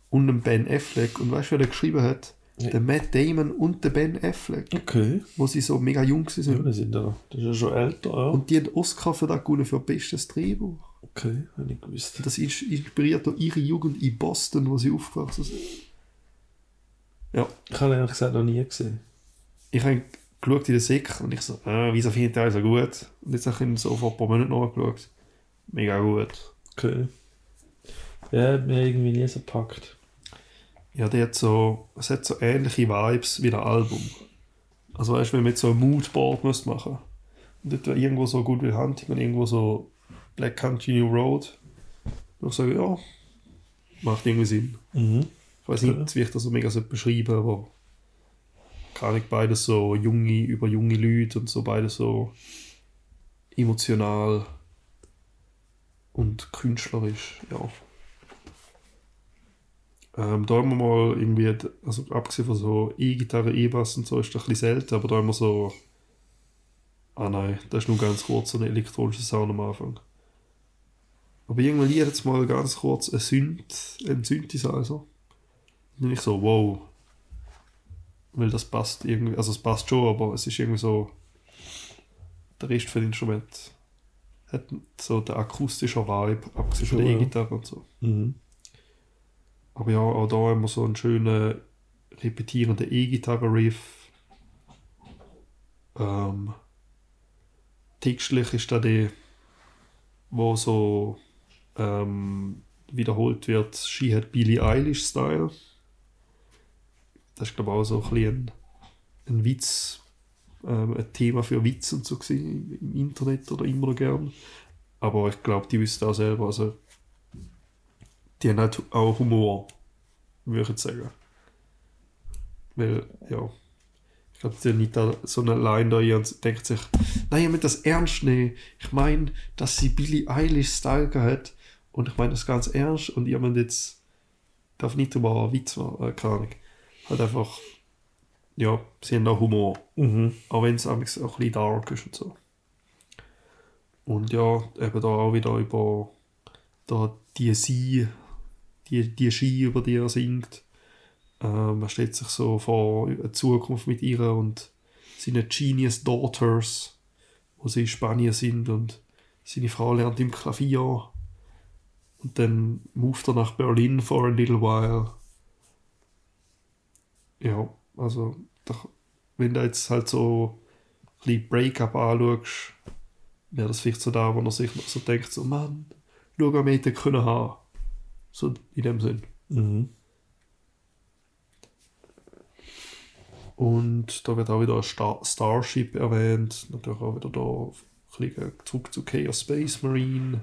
und dem Ben Affleck. Und weißt du, wer der geschrieben hat? Nee. Der Matt Damon und der Ben Affleck, Okay. wo sie so mega jung Ja, sind. die sind ja, das ist ja schon älter, ja. Und die haben Oscar für das gewonnen für bestes Drehbuch. okay, habe ich gewusst. Das ist inspiriert durch ihre Jugend in Boston, wo sie aufgewachsen sind. Ja, Ich habe ehrlich gesagt noch nie gesehen. ich habe geschaut in der Sek und ich so, ah, wieso findet ihr so gut? Und jetzt habe ich ihn so vor ein paar Monaten nachgeschaut. Mega gut. Okay. Ja, hat mir irgendwie nie so gepackt. Ja, der hat so, es hat so ähnliche Vibes wie das Album. Also weißt du, wenn man jetzt so ein Moodboard müsste machen und dort irgendwo so Good Will Hunting und irgendwo so Black Country New Road, würde ich sagen, ja, macht irgendwie Sinn. Mhm. Ich weiß nicht, wie ich das so mega so beschreiben aber kann ich beides so junge, über junge Leute und so beides so emotional und künstlerisch, ja. Ähm, da haben wir mal irgendwie, also abgesehen von so E-Gitarre, E-Bass und so, ist das ein bisschen selten, aber da haben wir so, ah nein, das ist nur ganz kurz so ein elektronischer Sound am Anfang. Aber irgendwann jetzt mal ganz kurz ein Synth, ein Synthesizer. Und ich so, wow. Weil das passt irgendwie, also es passt schon, aber es ist irgendwie so, der Rest von Instrument hat so den akustischen Vibe, abgesehen von der ja. E-Gitarre und so. Mhm. Aber ja, auch da haben wir so einen schönen repetierenden E-Gitarre-Riff. Ähm, textlich ist da der, wo so ähm, wiederholt wird, She had Billie Eilish-Style. Das ist glaube ich auch so ein, ein Witz, ähm, ein Thema für Witz und so gewesen, im Internet oder immer gern. Aber ich glaube, die wissen auch selber, also die haben halt auch Humor, würde ich sagen. Weil, ja, ich glaube, die nicht so eine Line da und denkt sich, nein, ich meine das ernst nehmen. Ich meine, dass sie Billie Eilish-Style hat und ich meine das ganz ernst und ich meine jetzt, darf nicht einen Witz machen, äh, keine Ahnung. Halt einfach, ja, sie haben auch Humor. Mhm. Auch wenn es auch ein bisschen dark ist und so. Und ja, eben da auch wieder über da die Sie, die, die Ski, über die er singt. Ähm, man stellt sich so vor eine Zukunft mit ihr und seine Genius Daughters, wo sie in Spanien sind und seine Frau lernt im Klavier. Und dann moved er nach Berlin for a little while. Ja, also, doch, wenn du jetzt halt so ein bisschen Breakup anschaust, wäre das vielleicht so da, wo er sich noch so denkt, so, Mann, schau, wir hätten können haben. So in dem Sinn. Mhm. Und da wird auch wieder ein Star Starship erwähnt. Natürlich auch wieder da ein bisschen zurück zu Chaos Space Marine.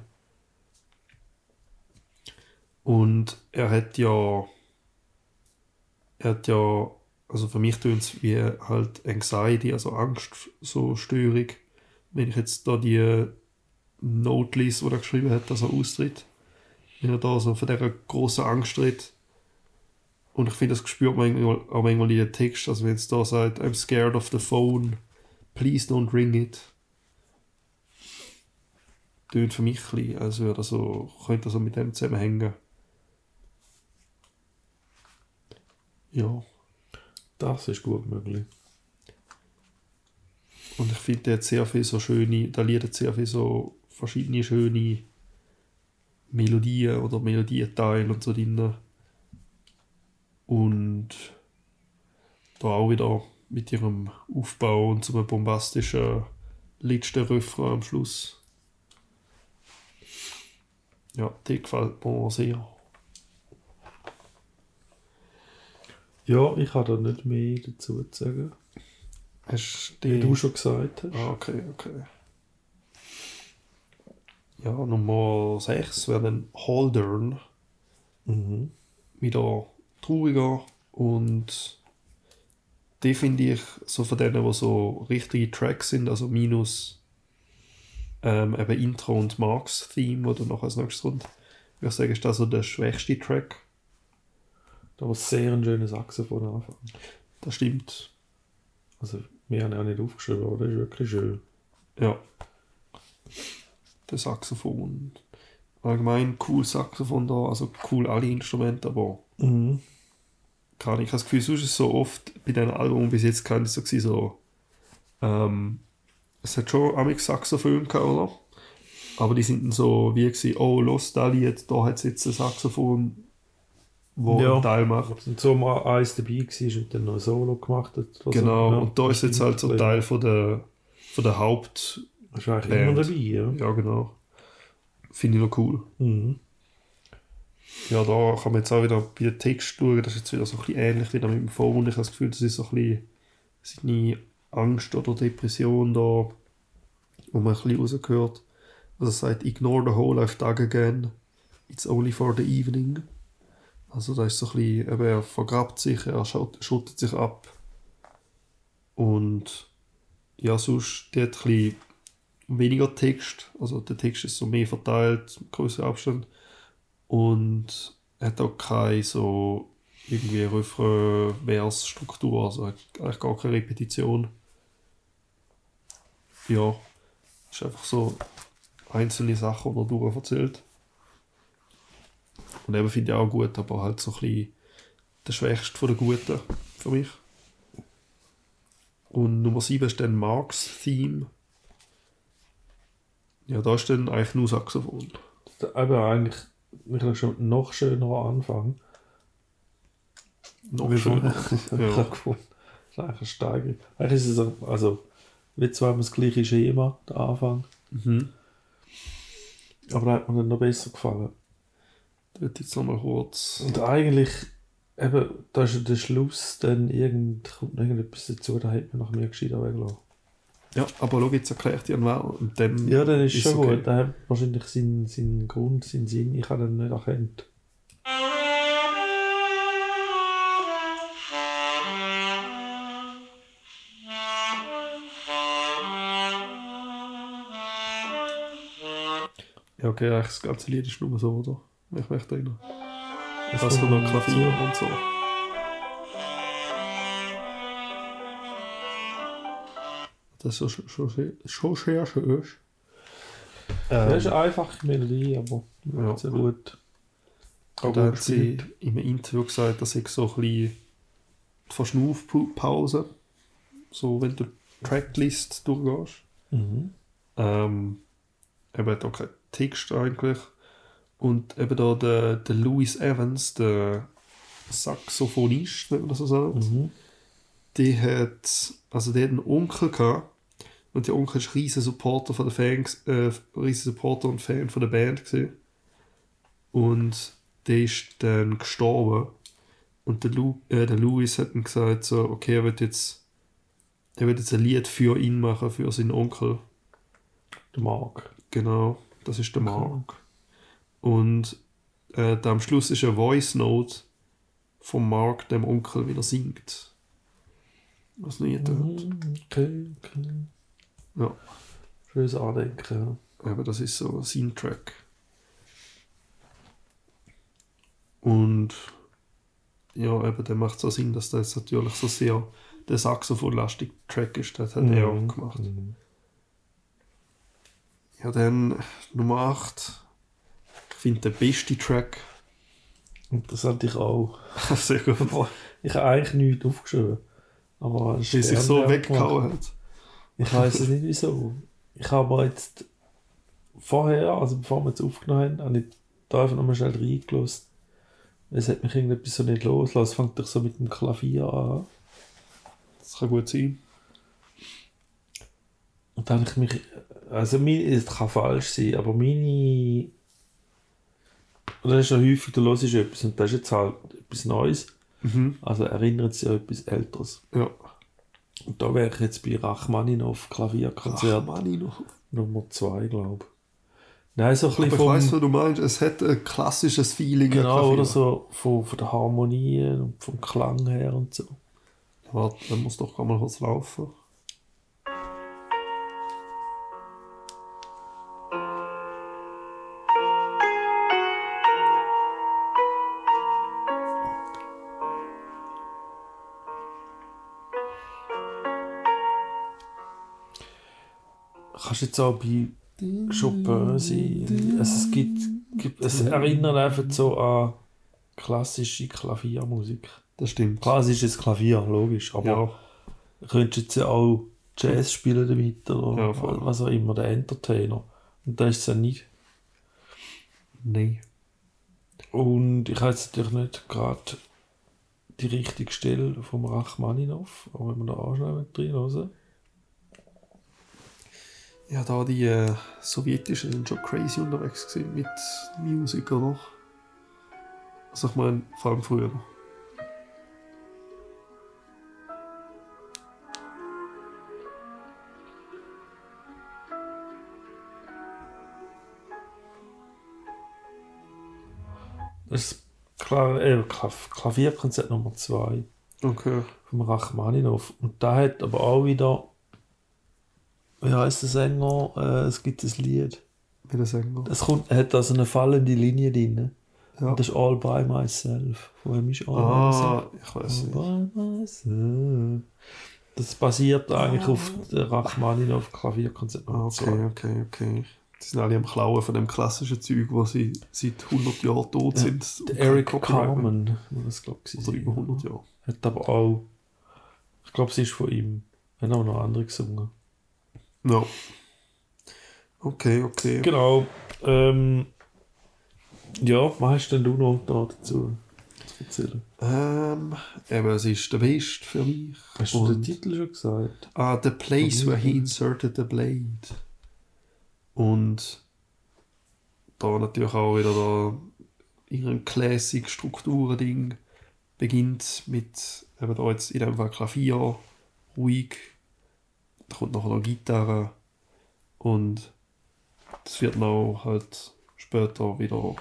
Und er hat ja. Er hat ja. Also für mich tut es wie halt Anxiety, also Angst, so Störung. Wenn ich jetzt da die Note lese, die er geschrieben hat, dass er austritt. Wenn er da so von dieser großen Angst redet. Und ich finde, das spürt man manchmal, auch manchmal in den Text. Also wenn es da sagt, I'm scared of the phone, please don't ring it. Tönt für mich ein bisschen, als würde er so, könnte er so mit dem zusammenhängen. Ja, Das ist gut möglich. und ich finde, der hat sehr viel so schöne, der Lied sehr viel so verschiedene schöne Melodien oder Melodienteile und so drin. Und da auch wieder mit ihrem Aufbau und so einem bombastischen letzten Refrain am Schluss. Ja, die gefällt mir sehr. Ja, ich habe da nicht mehr dazu zu sagen. Hast Wie du schon gesagt hast. Ah, okay, okay. Ja, Nummer 6 wäre dann Haldern. Mhm. Wieder trauriger und die finde ich so von denen, die so richtige Tracks sind, also minus ähm, eben Intro und Marks Theme, wo dann noch als nächstes kommt. Ich würde sagen, ist das so der schwächste Track. Da war sehr ein schönes Saxophon am Anfang. Das stimmt. Also, wir haben ja auch nicht aufgeschrieben, aber das ist wirklich schön. Ja. Der Saxophon. Allgemein cool Saxophon da, also cool alle Instrumente, aber Mhm. keine Ahnung, ich habe das Gefühl, sonst ist es so oft bei diesen Alben bis jetzt kein so gewesen, so ähm, es hat schon amix Saxophon gehabt, oder? Aber die sind dann so wie gewesen, oh, los, da Lied, da hat es jetzt ein Saxophon, wo Ja. einen Teil macht. Und so mal eins dabei war und dann noch ein Solo gemacht hat. Genau, so. Ja, und da ist jetzt halt so ein Teil von der, von der Haupt... Das ist eigentlich immer dabei, ja. Ja, genau. Finde ich noch cool. Mhm. Ja, da kann man jetzt auch wieder bei den Text schauen, das ist jetzt wieder so ein bisschen ähnlich wie mit dem Phone. Ich habe das Gefühl, das ist so ein bisschen seine Angst oder Depression da, wo man ein bisschen rausgehört. Also es sagt, ignore the whole life tag again, it's only for the evening. Also da ist so ein bisschen, er vergrabt sich, er schottet sich ab. Und ja, sonst, der hat ein weniger Text, also der Text ist so mehr verteilt, größer Abstand. Und hat auch keine so irgendwie Refrain-Vers-Struktur, also eigentlich gar keine Repetition. Ja, ist einfach so einzelne Sachen, die er durch erzählt. Und eben finde ich auch gut, aber halt so ein bisschen der schwächste von den Guten für mich. Und Nummer 7 ist dann Marks Theme. Ja, da ist dann eigentlich nur Saxophon. Eben eigentlich schon noch schönerer Anfang. Noch schöner. Ich Ja. Das ist eigentlich eine Steigerung. Eigentlich ist es so- also wie zwar das gleiche Schema, der Anfang, Mhm. aber da hat mir dann noch besser gefallen. Dort jetzt nochmal kurz. Und eigentlich, eben, da ist ja der Schluss, dann irgend, kommt noch irgendetwas dazu, da hätte man nach mir gescheiter weggelassen. Ja, aber schau, jetzt erklärt dir wer und dann. Ja, dann ist, Ist schon okay. gut. Der hat wahrscheinlich seinen, seinen Grund, seinen Sinn. Ich habe den nicht erkannt. Ja, okay, das ganze Lied ist nur so, oder? Ich möchte erinnern. Es Das kommt noch noch Klavier und so. Das ist schon, schon, schon, schon sehr schön. Das ist Ähm, eine einfache Melodie, aber Ja. sehr gut. Auch da hat sie im Interview gesagt, dass ich so ein bisschen die Verschnaufpause, so wenn du die Tracklist durchgehst. Mhm. Ähm, eben hat auch keinen Text eigentlich. Und eben da der, der Louis Evans, der Saxophonist, wenn man das so sagt, Mhm. der hat, also der hat einen Onkel gehabt. Und der Onkel ist riesen Supporter von der Fans, äh, riesen Supporter und Fan von der Band gewesen. Und der ist dann gestorben. Und der, Lu, äh, der Louis hat dann gesagt, so, okay, er wird jetzt, er wird jetzt ein Lied für ihn machen, für seinen Onkel. Der Mark. Genau, das ist der Mark. Und äh, am Schluss ist eine Voice Note vom Mark, dem Onkel, wie er singt. Was nicht mhm. Mhm, Okay, okay. Ja, Schönes Andenken, ja. aber das ist so sein Track. Und ja, eben, der macht so Sinn, dass das natürlich so sehr der Saxophonlastige Track ist, das hat er auch Mhm. gemacht. Mhm. Ja, dann Nummer 8. Ich finde der beste Track. Interessant, ich auch. Sehr gut. Ich habe eigentlich nichts aufgeschrieben. Aber Wie sich so weggehauen hat. Ich weiß es nicht wieso. Ich habe jetzt vorher, also bevor wir jetzt aufgenommen haben, habe ich da einfach nochmal schnell reingelassen. Es hat mich irgendetwas so nicht losgelassen. Es fängt doch so mit dem Klavier an. Das kann gut sein. Und dann habe ich mich. Also, mein, es kann falsch sein, aber meine. Und das ist ja häufig, du hörst etwas und das ist jetzt halt etwas Neues. Mhm. Also erinnert sich an etwas Älteres. Ja. Und da wäre ich jetzt bei Rachmaninov Klavierkonzert Rachmaninoff. Nummer 2, glaube ich. Nein, so ein Aber bisschen ich vom. weiss, was du meinst. Es hat ein klassisches Feeling. genau, oder so von, von der Harmonie und vom Klang her und so. Warte, dann muss doch mal kurz laufen. Jetzt auch bei Chopin sein. Also es gibt, gibt es erinnert einfach so an klassische Klaviermusik. Das stimmt. Klar, es ist ein Klavier, logisch, aber Ja. du könntest jetzt ja auch Jazz spielen damit oder Ja, was auch immer, der Entertainer. Und da ist es ja nicht. Nein. Und ich habe jetzt natürlich nicht gerade die richtige Stelle vom Rachmaninov, aber wenn wir da mit drin hören. Ja, da die äh, Sowjetischen sind schon crazy unterwegs gewesen mit Musik, oder? Also ich meine, vor allem früher. Das ist klar, äh, Klav Klavierkonzert Nummer 2 Okay. vom Rachmaninov. Und da hat aber auch wieder, wie heißt der Sänger? Äh, es gibt ein Lied. Wie der Sänger. Es kommt, er hat also eine fallende Linie drin. Ja. Und das ist All by Myself. Von wem ist All by Ah, Myself? ich weiß nicht. All by myself. Das basiert eigentlich auf der Rachmaninov Klavierkonzert Ah, okay, 2. okay, okay. Die sind alle am Klauen von dem klassischen Zeug, wo sie seit 100 Jahren tot Ja, sind. Der Eric Carmen, das glaube ich. Oder über 100 Jahre. Hat aber auch, ich glaube, sie ist von ihm. Er hat auch noch andere gesungen. Ja. Okay, okay. Genau. Ähm, ja, was hast denn du noch da dazu zu erzählen? Ähm, eben, es ist der Best für mich. Hast du den Und- Titel schon gesagt? Ah, The Place Where He Inserted the Blade. Und da natürlich auch wieder da irgendein Classic-Strukturen-Ding beginnt mit eben da jetzt in dem Fall Klavier, ruhig, da kommt noch Gitarre und das wird noch halt später wieder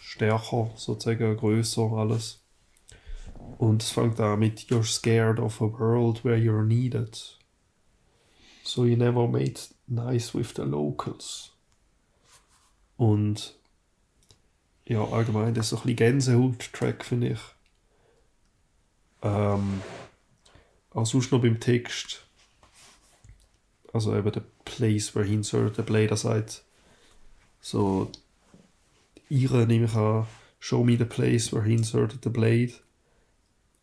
stärker, sozusagen größer alles. Und es fängt an mit You're scared of a world where you're needed. So you never made nice with the locals. Und ja, allgemein, das ist so ein bisschen Gänsehaut-Track, finde ich. Ähm, auch sonst noch beim Text. Also eben the place where he inserted the blade, er sagt so, ihre nehme ich an, show me the place where he inserted the blade.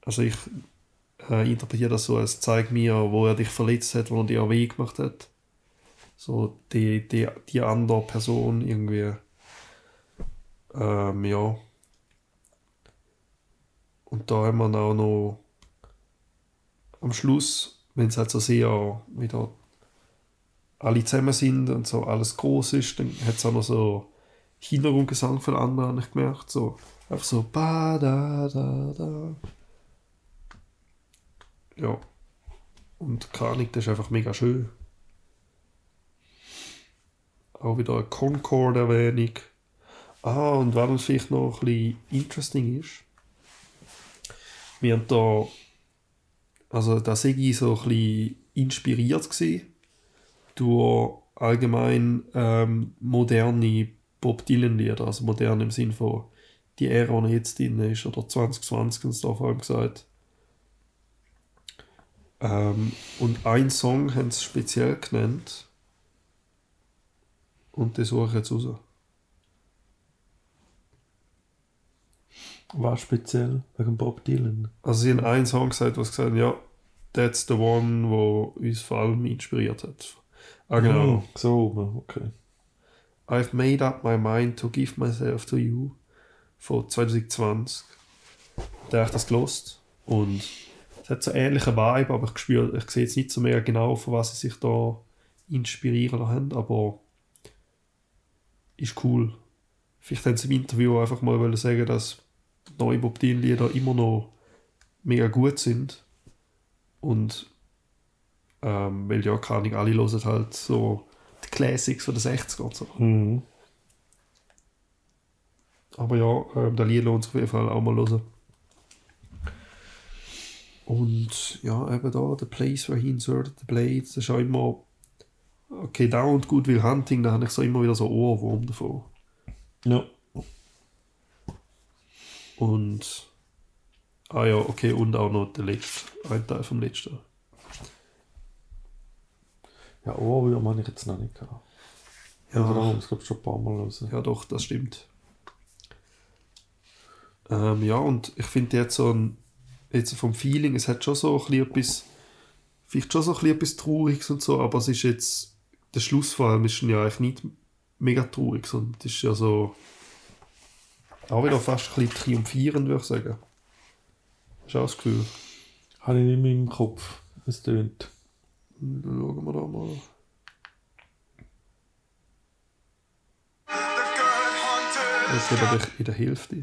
Also ich äh, interpretiere das so, als zeig mir, wo er dich verletzt hat, wo er dir weh gemacht hat. So die, die, die andere Person irgendwie. Ähm, ja. Und da haben wir dann auch noch am Schluss, wenn es halt so sehr wieder alle zusammen sind und so alles groß ist, dann hat es auch noch so Hintergrundgesang von anderen, ich gemerkt. So, einfach so ba da da da. Ja. Und Ahnung, das ist einfach mega schön. Auch wieder eine Concord-Erwähnung. Ah, und was vielleicht noch ein bisschen interesting ist, wir haben da, also da sei ich so ein bisschen inspiriert gewesen durch allgemein ähm, moderne Bob Dylan-Lieder, also modern im Sinn von die Ära, die jetzt drin ist, oder 2020 haben sie da vor allem gesagt. Ähm, und ein Song haben sie speziell genannt. Und den suche ich jetzt raus. War speziell wegen Bob Dylan. Also sie haben einen Song gesagt, was gesagt ja, that's the one, wo uns vor allem inspiriert hat. Ah genau. Hm, so, okay. I've made up my mind to give myself to you von 2020. Da habe ich das gelost und es hat so einen ähnlichen Vibe, aber ich spüre, ich sehe jetzt nicht so mega genau, von was sie sich da inspirieren haben, aber ist cool. Vielleicht haben sie im Interview einfach mal wollen sagen, dass neue Bob Dylan Lieder immer noch mega gut sind und ähm, weil ja, keine Ahnung, alle hören halt so die Classics von den 60 und so. Mhm. Aber ja, ähm, der Lied lohnt sich auf jeden Fall auch mal hören. Und ja, eben da, The Place Where He Inserted the Blade, das ist auch immer, okay, da und gut will Hunting, da habe ich so immer wieder so Ohrwurm davon. Ja. Und, ah ja, okay, und auch noch der letzte, ein Teil vom letzten. Ja, Ohrwürm habe ich jetzt noch nicht gehabt. Ja. Ja, Darum, das glaube ich schon ein paar Mal hören. ja doch, das stimmt. Ähm, ja, und ich finde jetzt so ein, jetzt vom Feeling, es hat schon so ein bisschen etwas, vielleicht schon so ein bisschen etwas Trauriges und so, aber es ist jetzt, der Schluss vor allem ist ja eigentlich nicht mega traurig, sondern es ist ja so, auch wieder fast ein bisschen triumphierend, würde ich sagen. Hast du auch das Gefühl? Habe ich nicht mehr im Kopf. Es tönt. Da mal. The good hunter. Jetzt sind wir in der Hälfte.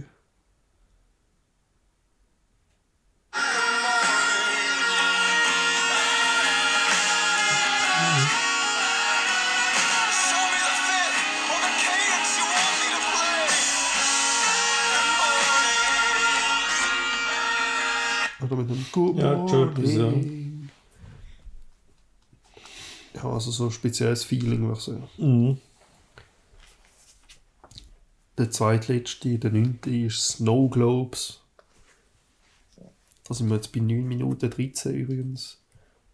Morning. Oder mit einem Good Chirpers, ja. Ja, also so ein spezielles Feeling, würde ich sagen. Mhm. Der zweitletzte, der neunte, ist Snow Globes. Da sind wir jetzt bei 9 Minuten 13 übrigens.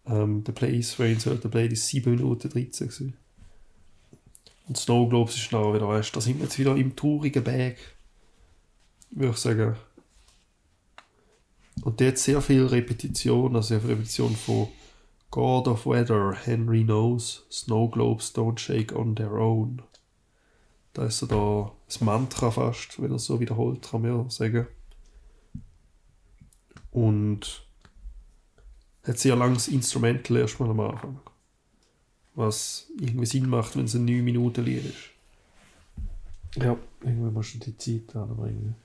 Ähm, der Place where Insert the Blade ist 7 Minuten 13 gewesen. Und Snow Globes ist noch wieder, weißt da sind wir jetzt wieder im traurigen Berg. Würde ich sagen. Und der hat sehr viel Repetition, also sehr viel Repetition von God of Weather, Henry Knows, Snow Globes don't shake on their own. Da ist so da das Mantra fast, wenn er so wiederholt, kann man ja sagen. Und hat sehr langes Instrumental erstmal am Anfang. Was irgendwie Sinn macht, wenn es ein 9 Minuten Lied ist. Ja, irgendwie musst du die Zeit anbringen.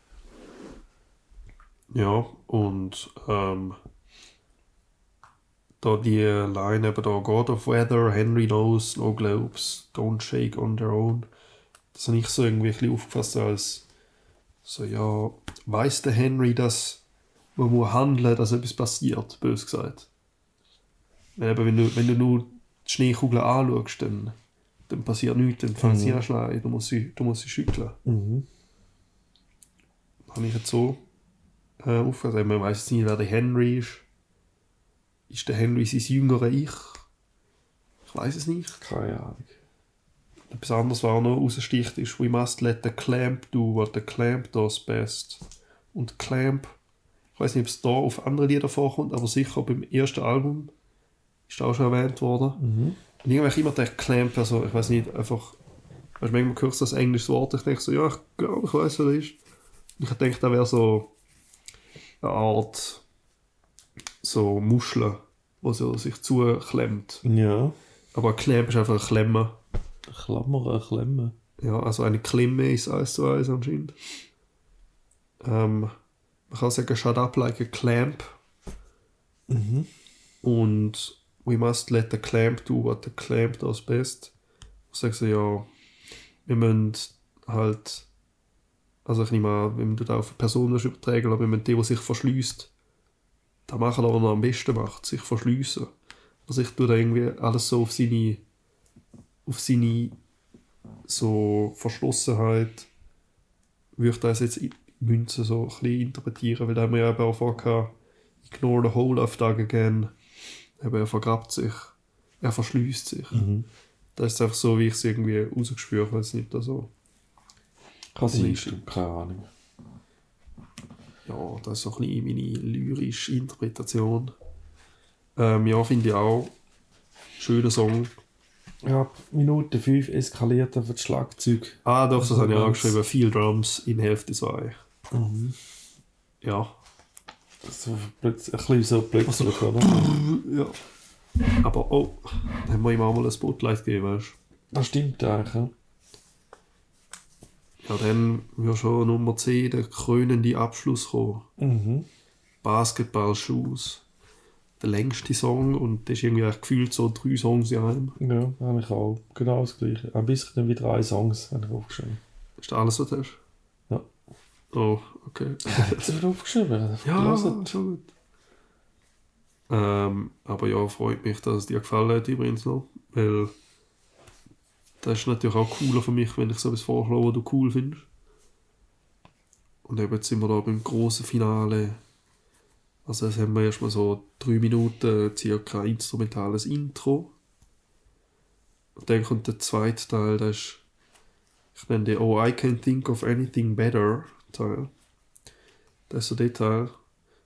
Ja, und ähm, da die Line eben da God of Weather, Henry knows, no globes, don't shake on their own. Das habe ich so irgendwie ein bisschen aufgefasst als so, ja, weiß der Henry, dass man muss handeln, dass etwas passiert, bös gesagt. Weil eben, wenn du, wenn du nur die Schneekugel anschaust, dann, dann passiert nichts, dann fangen sie an zu schneien, du musst sie, du musst sie schütteln. Mhm. habe ich jetzt so äh, aufgefasst. Man weiß nicht, wer der Henry ist. Ist der Henry sein jüngerer Ich? Ich weiß es nicht. Keine Ahnung. Etwas anderes, was auch noch raussticht, ist We must let the clamp do what the clamp does best. Und Clamp, ich weiß nicht, ob es da auf andere Lieder vorkommt, aber sicher beim ersten Album ist auch schon erwähnt worden. Mhm. Und irgendwie habe immer der Clamp, also ich weiß nicht, einfach Weißt, manchmal hörst du das englische Wort, ich denke so, ja, ich glaube, ich weiß, was das ist. Und ich denke, da wäre so eine Art so Muschel, wo so sich zuklemmt. Ja. Aber ein Klemm ist einfach ein Klemme. Klammer, eine Klemme. Ja, also eine Klemme ist eins zu eins anscheinend. Ähm, man kann sagen, shut up like a clamp. Und we must let the clamp do what the clamp does best. Ich sage so, ja, wir müssen halt, also ich nehme an, wir müssen das auf Personen übertragen, aber wir müssen die, die sich verschließt, da machen aber noch am besten macht, sich verschliessen. Also ich tue da irgendwie alles so auf seine, auf seine so Verschlossenheit, würde ich das jetzt in Münzen so ein bisschen interpretieren, weil da haben wir ja eben auch vorher ignore the whole of Doug again. Eben, er vergrabt sich, er verschließt sich. Das ist einfach so, wie ich es irgendwie rausgespürt habe, es nicht da so. Kann sein, keine Ahnung. Ja, das ist so ein bisschen meine lyrische Interpretation. Ähm, ja, finde ich auch. Schöner Song. Ja, Minute 5 eskaliert auf das Schlagzeug. Ah, doch, das Also habe ich auch geschrieben. Viel Drums in Hälfte 2. Ja. So plötzlich, ein bisschen so plötzlich, oder? ja. Aber oh, da haben wir ihm auch mal ein Spotlight gegeben, weißt Das stimmt eigentlich, ja. Ja, dann wird schon Nummer 10 der krönende Abschluss kommen. Mhm. Basketball Shoes. Der längste Song und das ist irgendwie gefühlt so drei Songs in einem. Ja, habe ich auch. Genau das gleiche. Ein bisschen wie drei Songs habe ich aufgeschrieben. Ist das alles, was du hast? Ja. Oh, okay. Hast du das aufgeschrieben? Ja, schon gut. Ähm, aber ja, freut mich, dass es dir gefallen hat übrigens noch. Weil das ist natürlich auch cooler für mich, wenn ich so etwas vorschlage, was du cool findest. Und eben jetzt sind wir da beim grossen Finale. Also jetzt haben wir erstmal so drei Minuten circa instrumentales Intro. Und dann kommt der zweite Teil, das ist, ich nenne den Oh, I can't think of anything better Teil. Das ist so der Teil.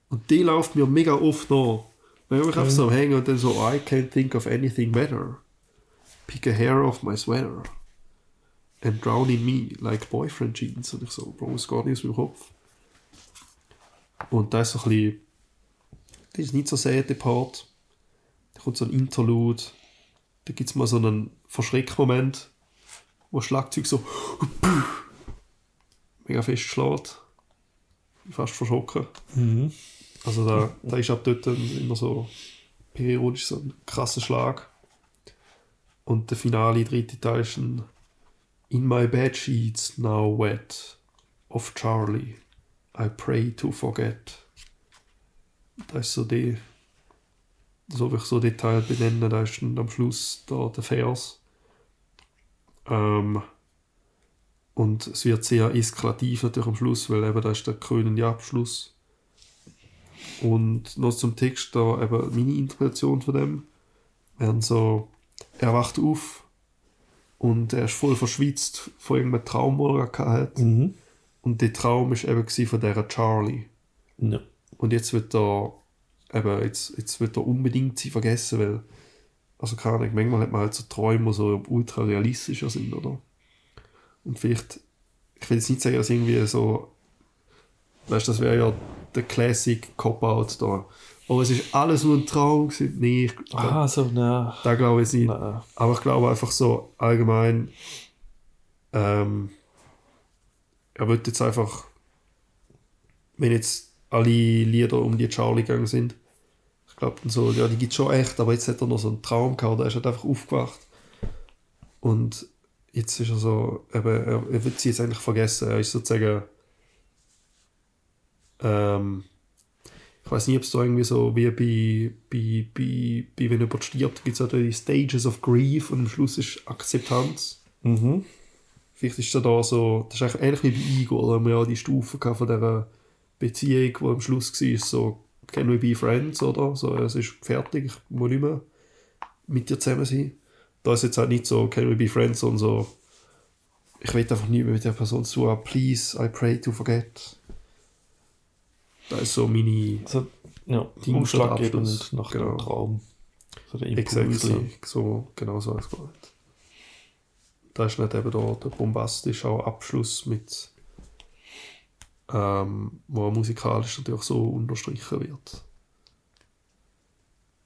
Und die läuft mir mega oft nach. Wenn ich einfach so am Hängen und dann so, I can't think of anything better. Pick a hair off my sweater. And drown in me like boyfriend jeans. Und ich so, Bro, es geht nicht aus meinem Kopf. Und das ist so ein bisschen, das ist nicht so sehr der Part. Da kommt so ein Interlude. Da gibt es mal so einen Verschreckmoment, wo das Schlagzeug so mega fest schlägt. Fast verschrocken. Mhm. Also da, da ist ab dort immer so periodisch so ein krasser Schlag. Und der finale dritte Teil ist ein In my bed sheets now wet of Charlie I pray to forget. Das ist so die so wie ich so den Teil benenne, da ist dann am Schluss da der Vers. Ähm, und es wird sehr eskalativ natürlich am Schluss, weil eben da ist der krönende Abschluss. Und noch zum Text da eben meine Interpretation von dem. Wären so, er wacht auf und er ist voll verschwitzt von irgendeinem Traum, den er gehabt hat. Mhm. Und der Traum ist eben von dieser Charlie. Ja. Und jetzt wird er eben, jetzt, jetzt wird er unbedingt sie vergessen, weil, also keine Ahnung, manchmal hat man halt so Träume, die so ultra realistischer sind, oder? Und vielleicht, ich will jetzt nicht sagen, dass irgendwie so, weißt du, das wäre ja der Classic Cop-Out da. Oh, es ist alles nur ein Traum gewesen. Nee, ich, Ah, so, nein. da glaube ich nicht. Nein. Aber ich glaube einfach so allgemein, ähm, er wird jetzt einfach, wenn jetzt alle Lieder um die Charlie gegangen sind, ich glaube dann so, ja, die gibt schon echt, aber jetzt hat er noch so einen Traum gehabt, er ist halt einfach aufgewacht. Und jetzt ist er so, eben, er, er wird sie jetzt eigentlich vergessen, er ist sozusagen, ähm, ich weiß nicht, ob es da irgendwie so wie bei, bei, bei, bei wenn jemand stirbt, gibt es auch die Stages of Grief und am Schluss ist Akzeptanz. Mhm. Vielleicht ist da, da so, das ist eigentlich ähnlich wie bei Igor, da haben wir ja die Stufe gehabt von dieser Beziehung, die am Schluss war, so, can we be friends, oder? So, es ist fertig, ich muss nicht mehr mit dir zusammen sein. Da ist jetzt halt nicht so, can we be friends, sondern so, ich will einfach nicht mehr mit der Person zu haben, please, I pray to forget. Das ist so meine So, ja, Ding umschlaggebend nach Genau. dem Traum. So der. Exactly. So, genau so ist es gemeint. da ist nicht eben da der bombastische Abschluss mit, ähm, wo musikalisch natürlich so unterstrichen wird.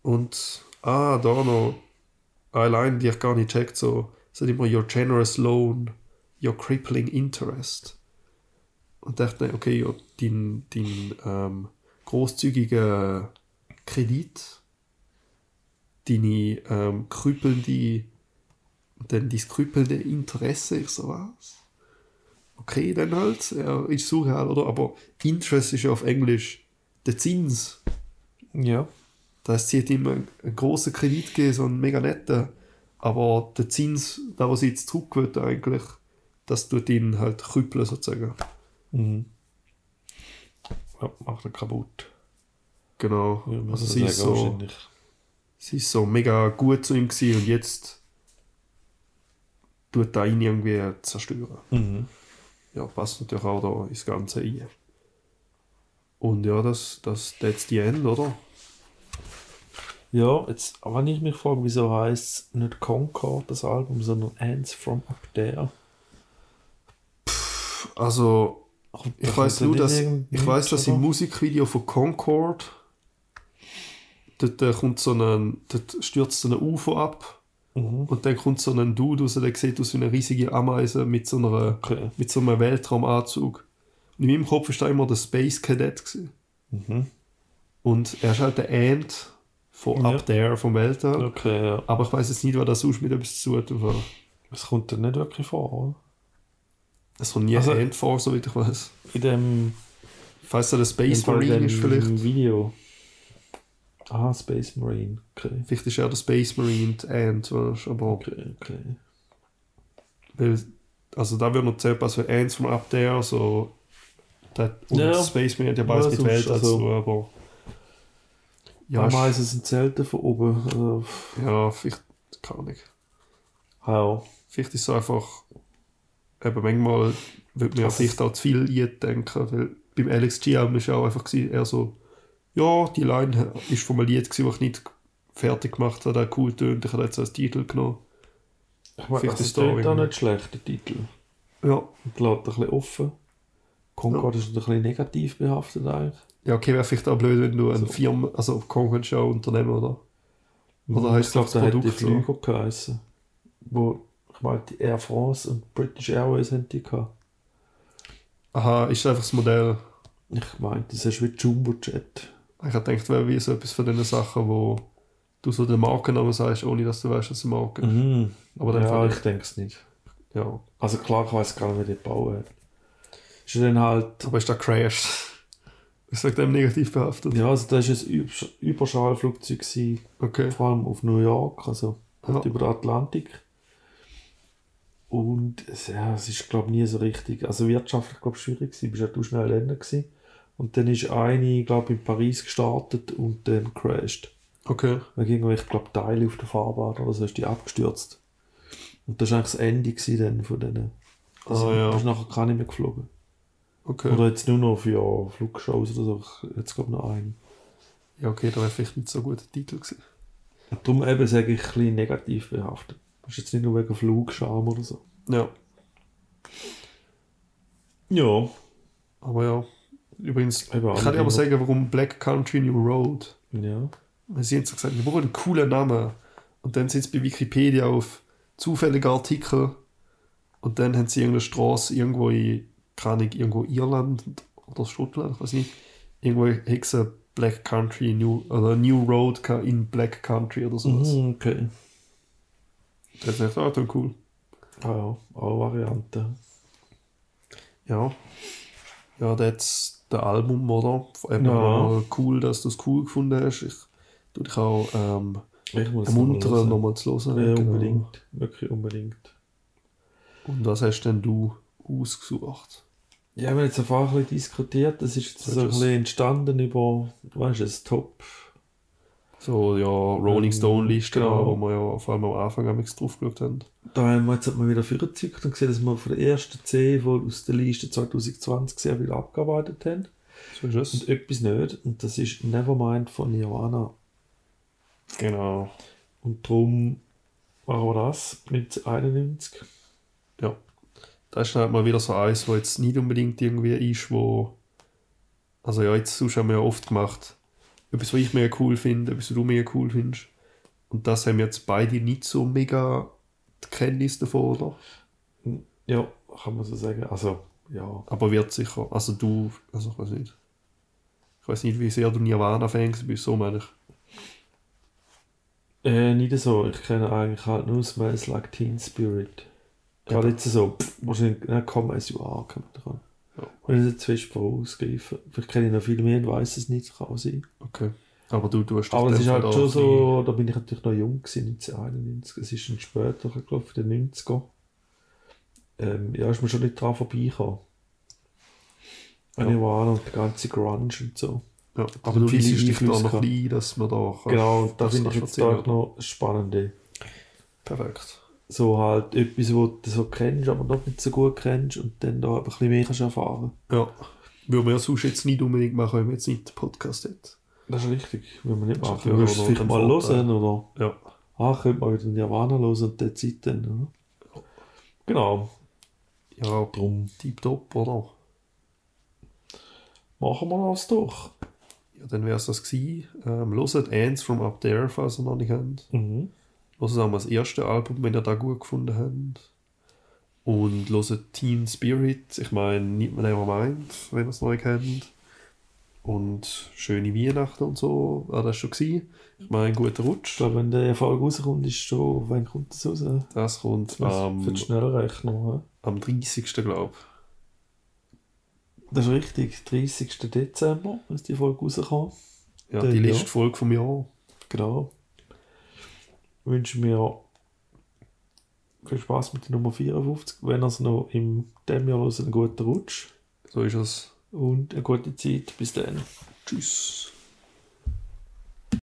Und, ah, da noch eine Line, die ich gar nicht checkt, so, sagt immer, your generous loan, your crippling interest. Und dachte, okay, ja, dein, dein ähm, großzügiger Kredit, deine ähm, krüppelnde, dann dein krüppelnde Interesse, ich so was. Okay, dann halt, er ist surreal, oder? Aber Interest ist ja auf Englisch der Zins. Ja. Da heißt, sie hat ihm einen, einen grossen Kredit gegeben, so einen mega netten. Aber der Zins, da was sie jetzt zurückgewöhnt eigentlich, das tut ihn halt krüppeln sozusagen. Mhm. Ja, macht er kaputt. Genau. Ja, also sie ist, so, wahrscheinlich. sie ist so mega gut zu ihm gewesen und jetzt tut er ihn irgendwie zerstören. Mhm. Ja, passt natürlich auch da ins Ganze ein. Und ja, das, das that's the end, oder? Ja, jetzt, wenn ich mich frage, wieso heißt es nicht Concord, das Album, sondern Ants from Up There? Also, ich weiß nur, dass ich weiß, dass im? Musikvideo von Concord dort äh, kommt so ein, dort stürzt so ein UFO ab Mhm. und dann kommt so ein Dude raus, der sieht aus wie eine riesige Ameise mit so einer Okay. mit so einem Weltraumanzug. Und in meinem Kopf war da immer der Space Cadet. Gewesen. Mhm. Und er ist halt der Ant von Ja. Up There, vom Weltall. Okay, ja. Aber ich weiß jetzt nicht, was das sonst mit etwas zu tun hat. Es kommt dann nicht wirklich vor, oder? Es kommt nie Also- ein Ant vor, soweit ich weiß. In dem, Falls er der Space in Marine dem ist vielleicht. Video. Ah, Space Marine. Okay. Vielleicht ist er der Space Marine, die Ant, weißt du, aber Okay, okay. weil, also da wird noch zählt, also Ants von Up There, so der, und Ja. Space Marine, der beides Ja, mit Welt also- dazu, aber Ja, Ameisen sind selten von oben. Also, ja, vielleicht, keine Ahnung. ja. Vielleicht ist es einfach, eben manchmal wird mir ja vielleicht auch zu viel eindenken, weil beim Alex G. Ist ja auch einfach eher so, ja, die Line ist von einem Lied das ich nicht fertig gemacht habe, der cool tönt, ich habe jetzt als Titel genommen. Ich meine, also, ist es auch nicht schlecht, der Titel. Ja, Und lässt ein bisschen offen. Concord ist ein bisschen negativ behaftet eigentlich. ja okay, wäre vielleicht auch blöd, wenn du eine So. Firma, also Concord Show Unternehmen, oder? Oder heisst ich glaube, das Produkt so? Flüger geheißen. Wo, ich meine, die Air France und British Airways haben die gehabt. Aha, ist einfach das Modell. Ich meine, das ist wie Jumbo-Jet. Ich habe gedacht, wäre wie so etwas von den Sachen, wo du so den Markennamen sagst, ohne dass du weißt, dass es eine Marke ist. Mhm. Aber dann ja, ich denke es nicht. ja. Also klar, ich weiß gar nicht, wie die hat. Ist dann halt... Aber ist da crashed? Ist wegen dem negativ behaftet? Ja, also das war ein Übersch- Überschallflugzeug, gewesen, Okay. vor allem auf New York, also halt Ja. über den Atlantik. Und es, ja, es ist, glaube ich, nie so richtig, also wirtschaftlich, glaube schwierig gewesen, bist ja du schnell Länder gewesen. Und dann ist eine, glaube ich, in Paris gestartet und dann crashed. Okay. Wegen irgendwelche, ich glaube, Teile auf der Fahrbahn oder so ist die abgestürzt. Und das war eigentlich das Ende gewesen dann von denen. Also, Ah, ja. ist nachher gar nicht mehr geflogen. Okay. Oder jetzt nur noch für Flugshows oder so. Jetzt glaube ich noch einen. Ja, okay, da wäre vielleicht nicht so ein guter Titel gewesen. Und darum eben sage ich ein bisschen negativ behaftet. Das ist jetzt nicht nur wegen Flugscham oder so. Ja. Ja. Aber ja. Übrigens, Eben, ich kann dir aber sagen, warum Black Country New Road. Ja. Sie haben so gesagt, wir brauchen einen coolen Namen. Und dann sind sie bei Wikipedia auf zufällige Artikel. Und dann haben sie irgendeine Straße irgendwo in, keine Ahnung, irgendwo Irland oder Schottland, ich weiß nicht. Irgendwo Hexe Black Country New, oder New Road in Black Country oder sowas. Mhm, okay. Das ist echt auch dann cool. Ah ja, auch Variante. Ja. Ja, das der Album, oder? Eben Ja. cool, dass du es cool gefunden hast. Ich tue dich auch ähm, Ich muss ermuntern, noch nochmal zu hören. Ja, Genau. unbedingt. Wirklich unbedingt. Und was hast denn du ausgesucht? Ja, wir haben jetzt einfach ein bisschen diskutiert. Das ist jetzt so ein bisschen entstanden über, weißt du, das Top. So, ja, Rolling Ähm, Stone Liste, genau. wo wir ja vor allem am Anfang am drauf geschaut haben. Da haben wir jetzt hat man wieder vorgezückt und gesehen, dass wir von der ersten 10 von aus der Liste 2020 sehr viel abgearbeitet haben. So ist es. Und etwas nicht. Und das ist Nevermind von Nirvana. Genau. Und darum machen wir das, 1991. Ja. Das ist halt mal wieder so eins, wo jetzt nicht unbedingt irgendwie ist, wo. Also ja, jetzt sonst haben wir ja oft gemacht. Etwas, was ich mega cool finde, etwas, was du mega cool findest. Und das haben jetzt beide nicht so mega die Kenntnis davon, oder? Ja, kann man so sagen. Also, ja. Aber wird sicher. Also du, also ich weiß nicht. Ich weiß nicht, wie sehr du Nirvana-Fan bist, so meine ich. Äh, nicht so. Ich kenne eigentlich halt nur Smells Like Teen Spirit. Gerade jetzt so, pff, wahrscheinlich, na komm, ein Jahr kommt dran. Ja. Und ich jetzt zu fest vorausgreifen. Vielleicht kenne ich noch viel mehr und weiß es nicht, kann sein. Okay. Aber du tust Aber es ist halt schon so, da bin ich natürlich noch jung gewesen, 1991. Es ist dann später gelaufen, in den 90er. Ähm, ja, ist mir schon nicht dran vorbeigekommen. Ja. Nirvana und der ganze Grunge und so. Ja, aber du liest dich da noch ein dass man da kannst- Genau, das finde ich jetzt da noch Spannende. Perfekt. So halt etwas, was du so kennst, aber noch nicht so gut kennst und dann da ein bisschen mehr kannst erfahren. Ja. Man ja sonst jetzt nicht unbedingt machen, wenn man jetzt nicht den Podcast hat. Das ist richtig, wenn man nicht machen. Du wirst es vielleicht mal hören oder Ja. ah, könnte mal wieder Nirvana hören und der Zeit dann. Oder? Genau, Ja, drum tipptopp, oder? machen wir das doch. Ja, dann wäre es das gewesen. Ähm, hört Ants from Up There, falls ihr noch nicht kennt. Mhm. Hört auch mal das erste Album, wenn ihr das gut gefunden habt. Und hört Teen Spirit, ich meine, nicht mehr Nevermind, wenn ihr es neu kennt. Und schöne Weihnachten und so, war das schon gewesen. Ich meine, guter Ich Rutsch. glaube, wenn der Erfolg rauskommt, ist schon, wann kommt das raus? Das kommt am, für die Schnellrechnung. hä? am 30. glaube Das ist richtig, 30. Dezember ist die Folge rausgekommen. ich. Ja, Dann die ja. letzte Folge vom Jahr. Genau. Wünschen wir viel Spaß mit der Nummer 54. Wenn ihr es noch in diesem Jahr hört, einen guten Rutsch So ist es. und eine gute Zeit. Bis dann. Tschüss.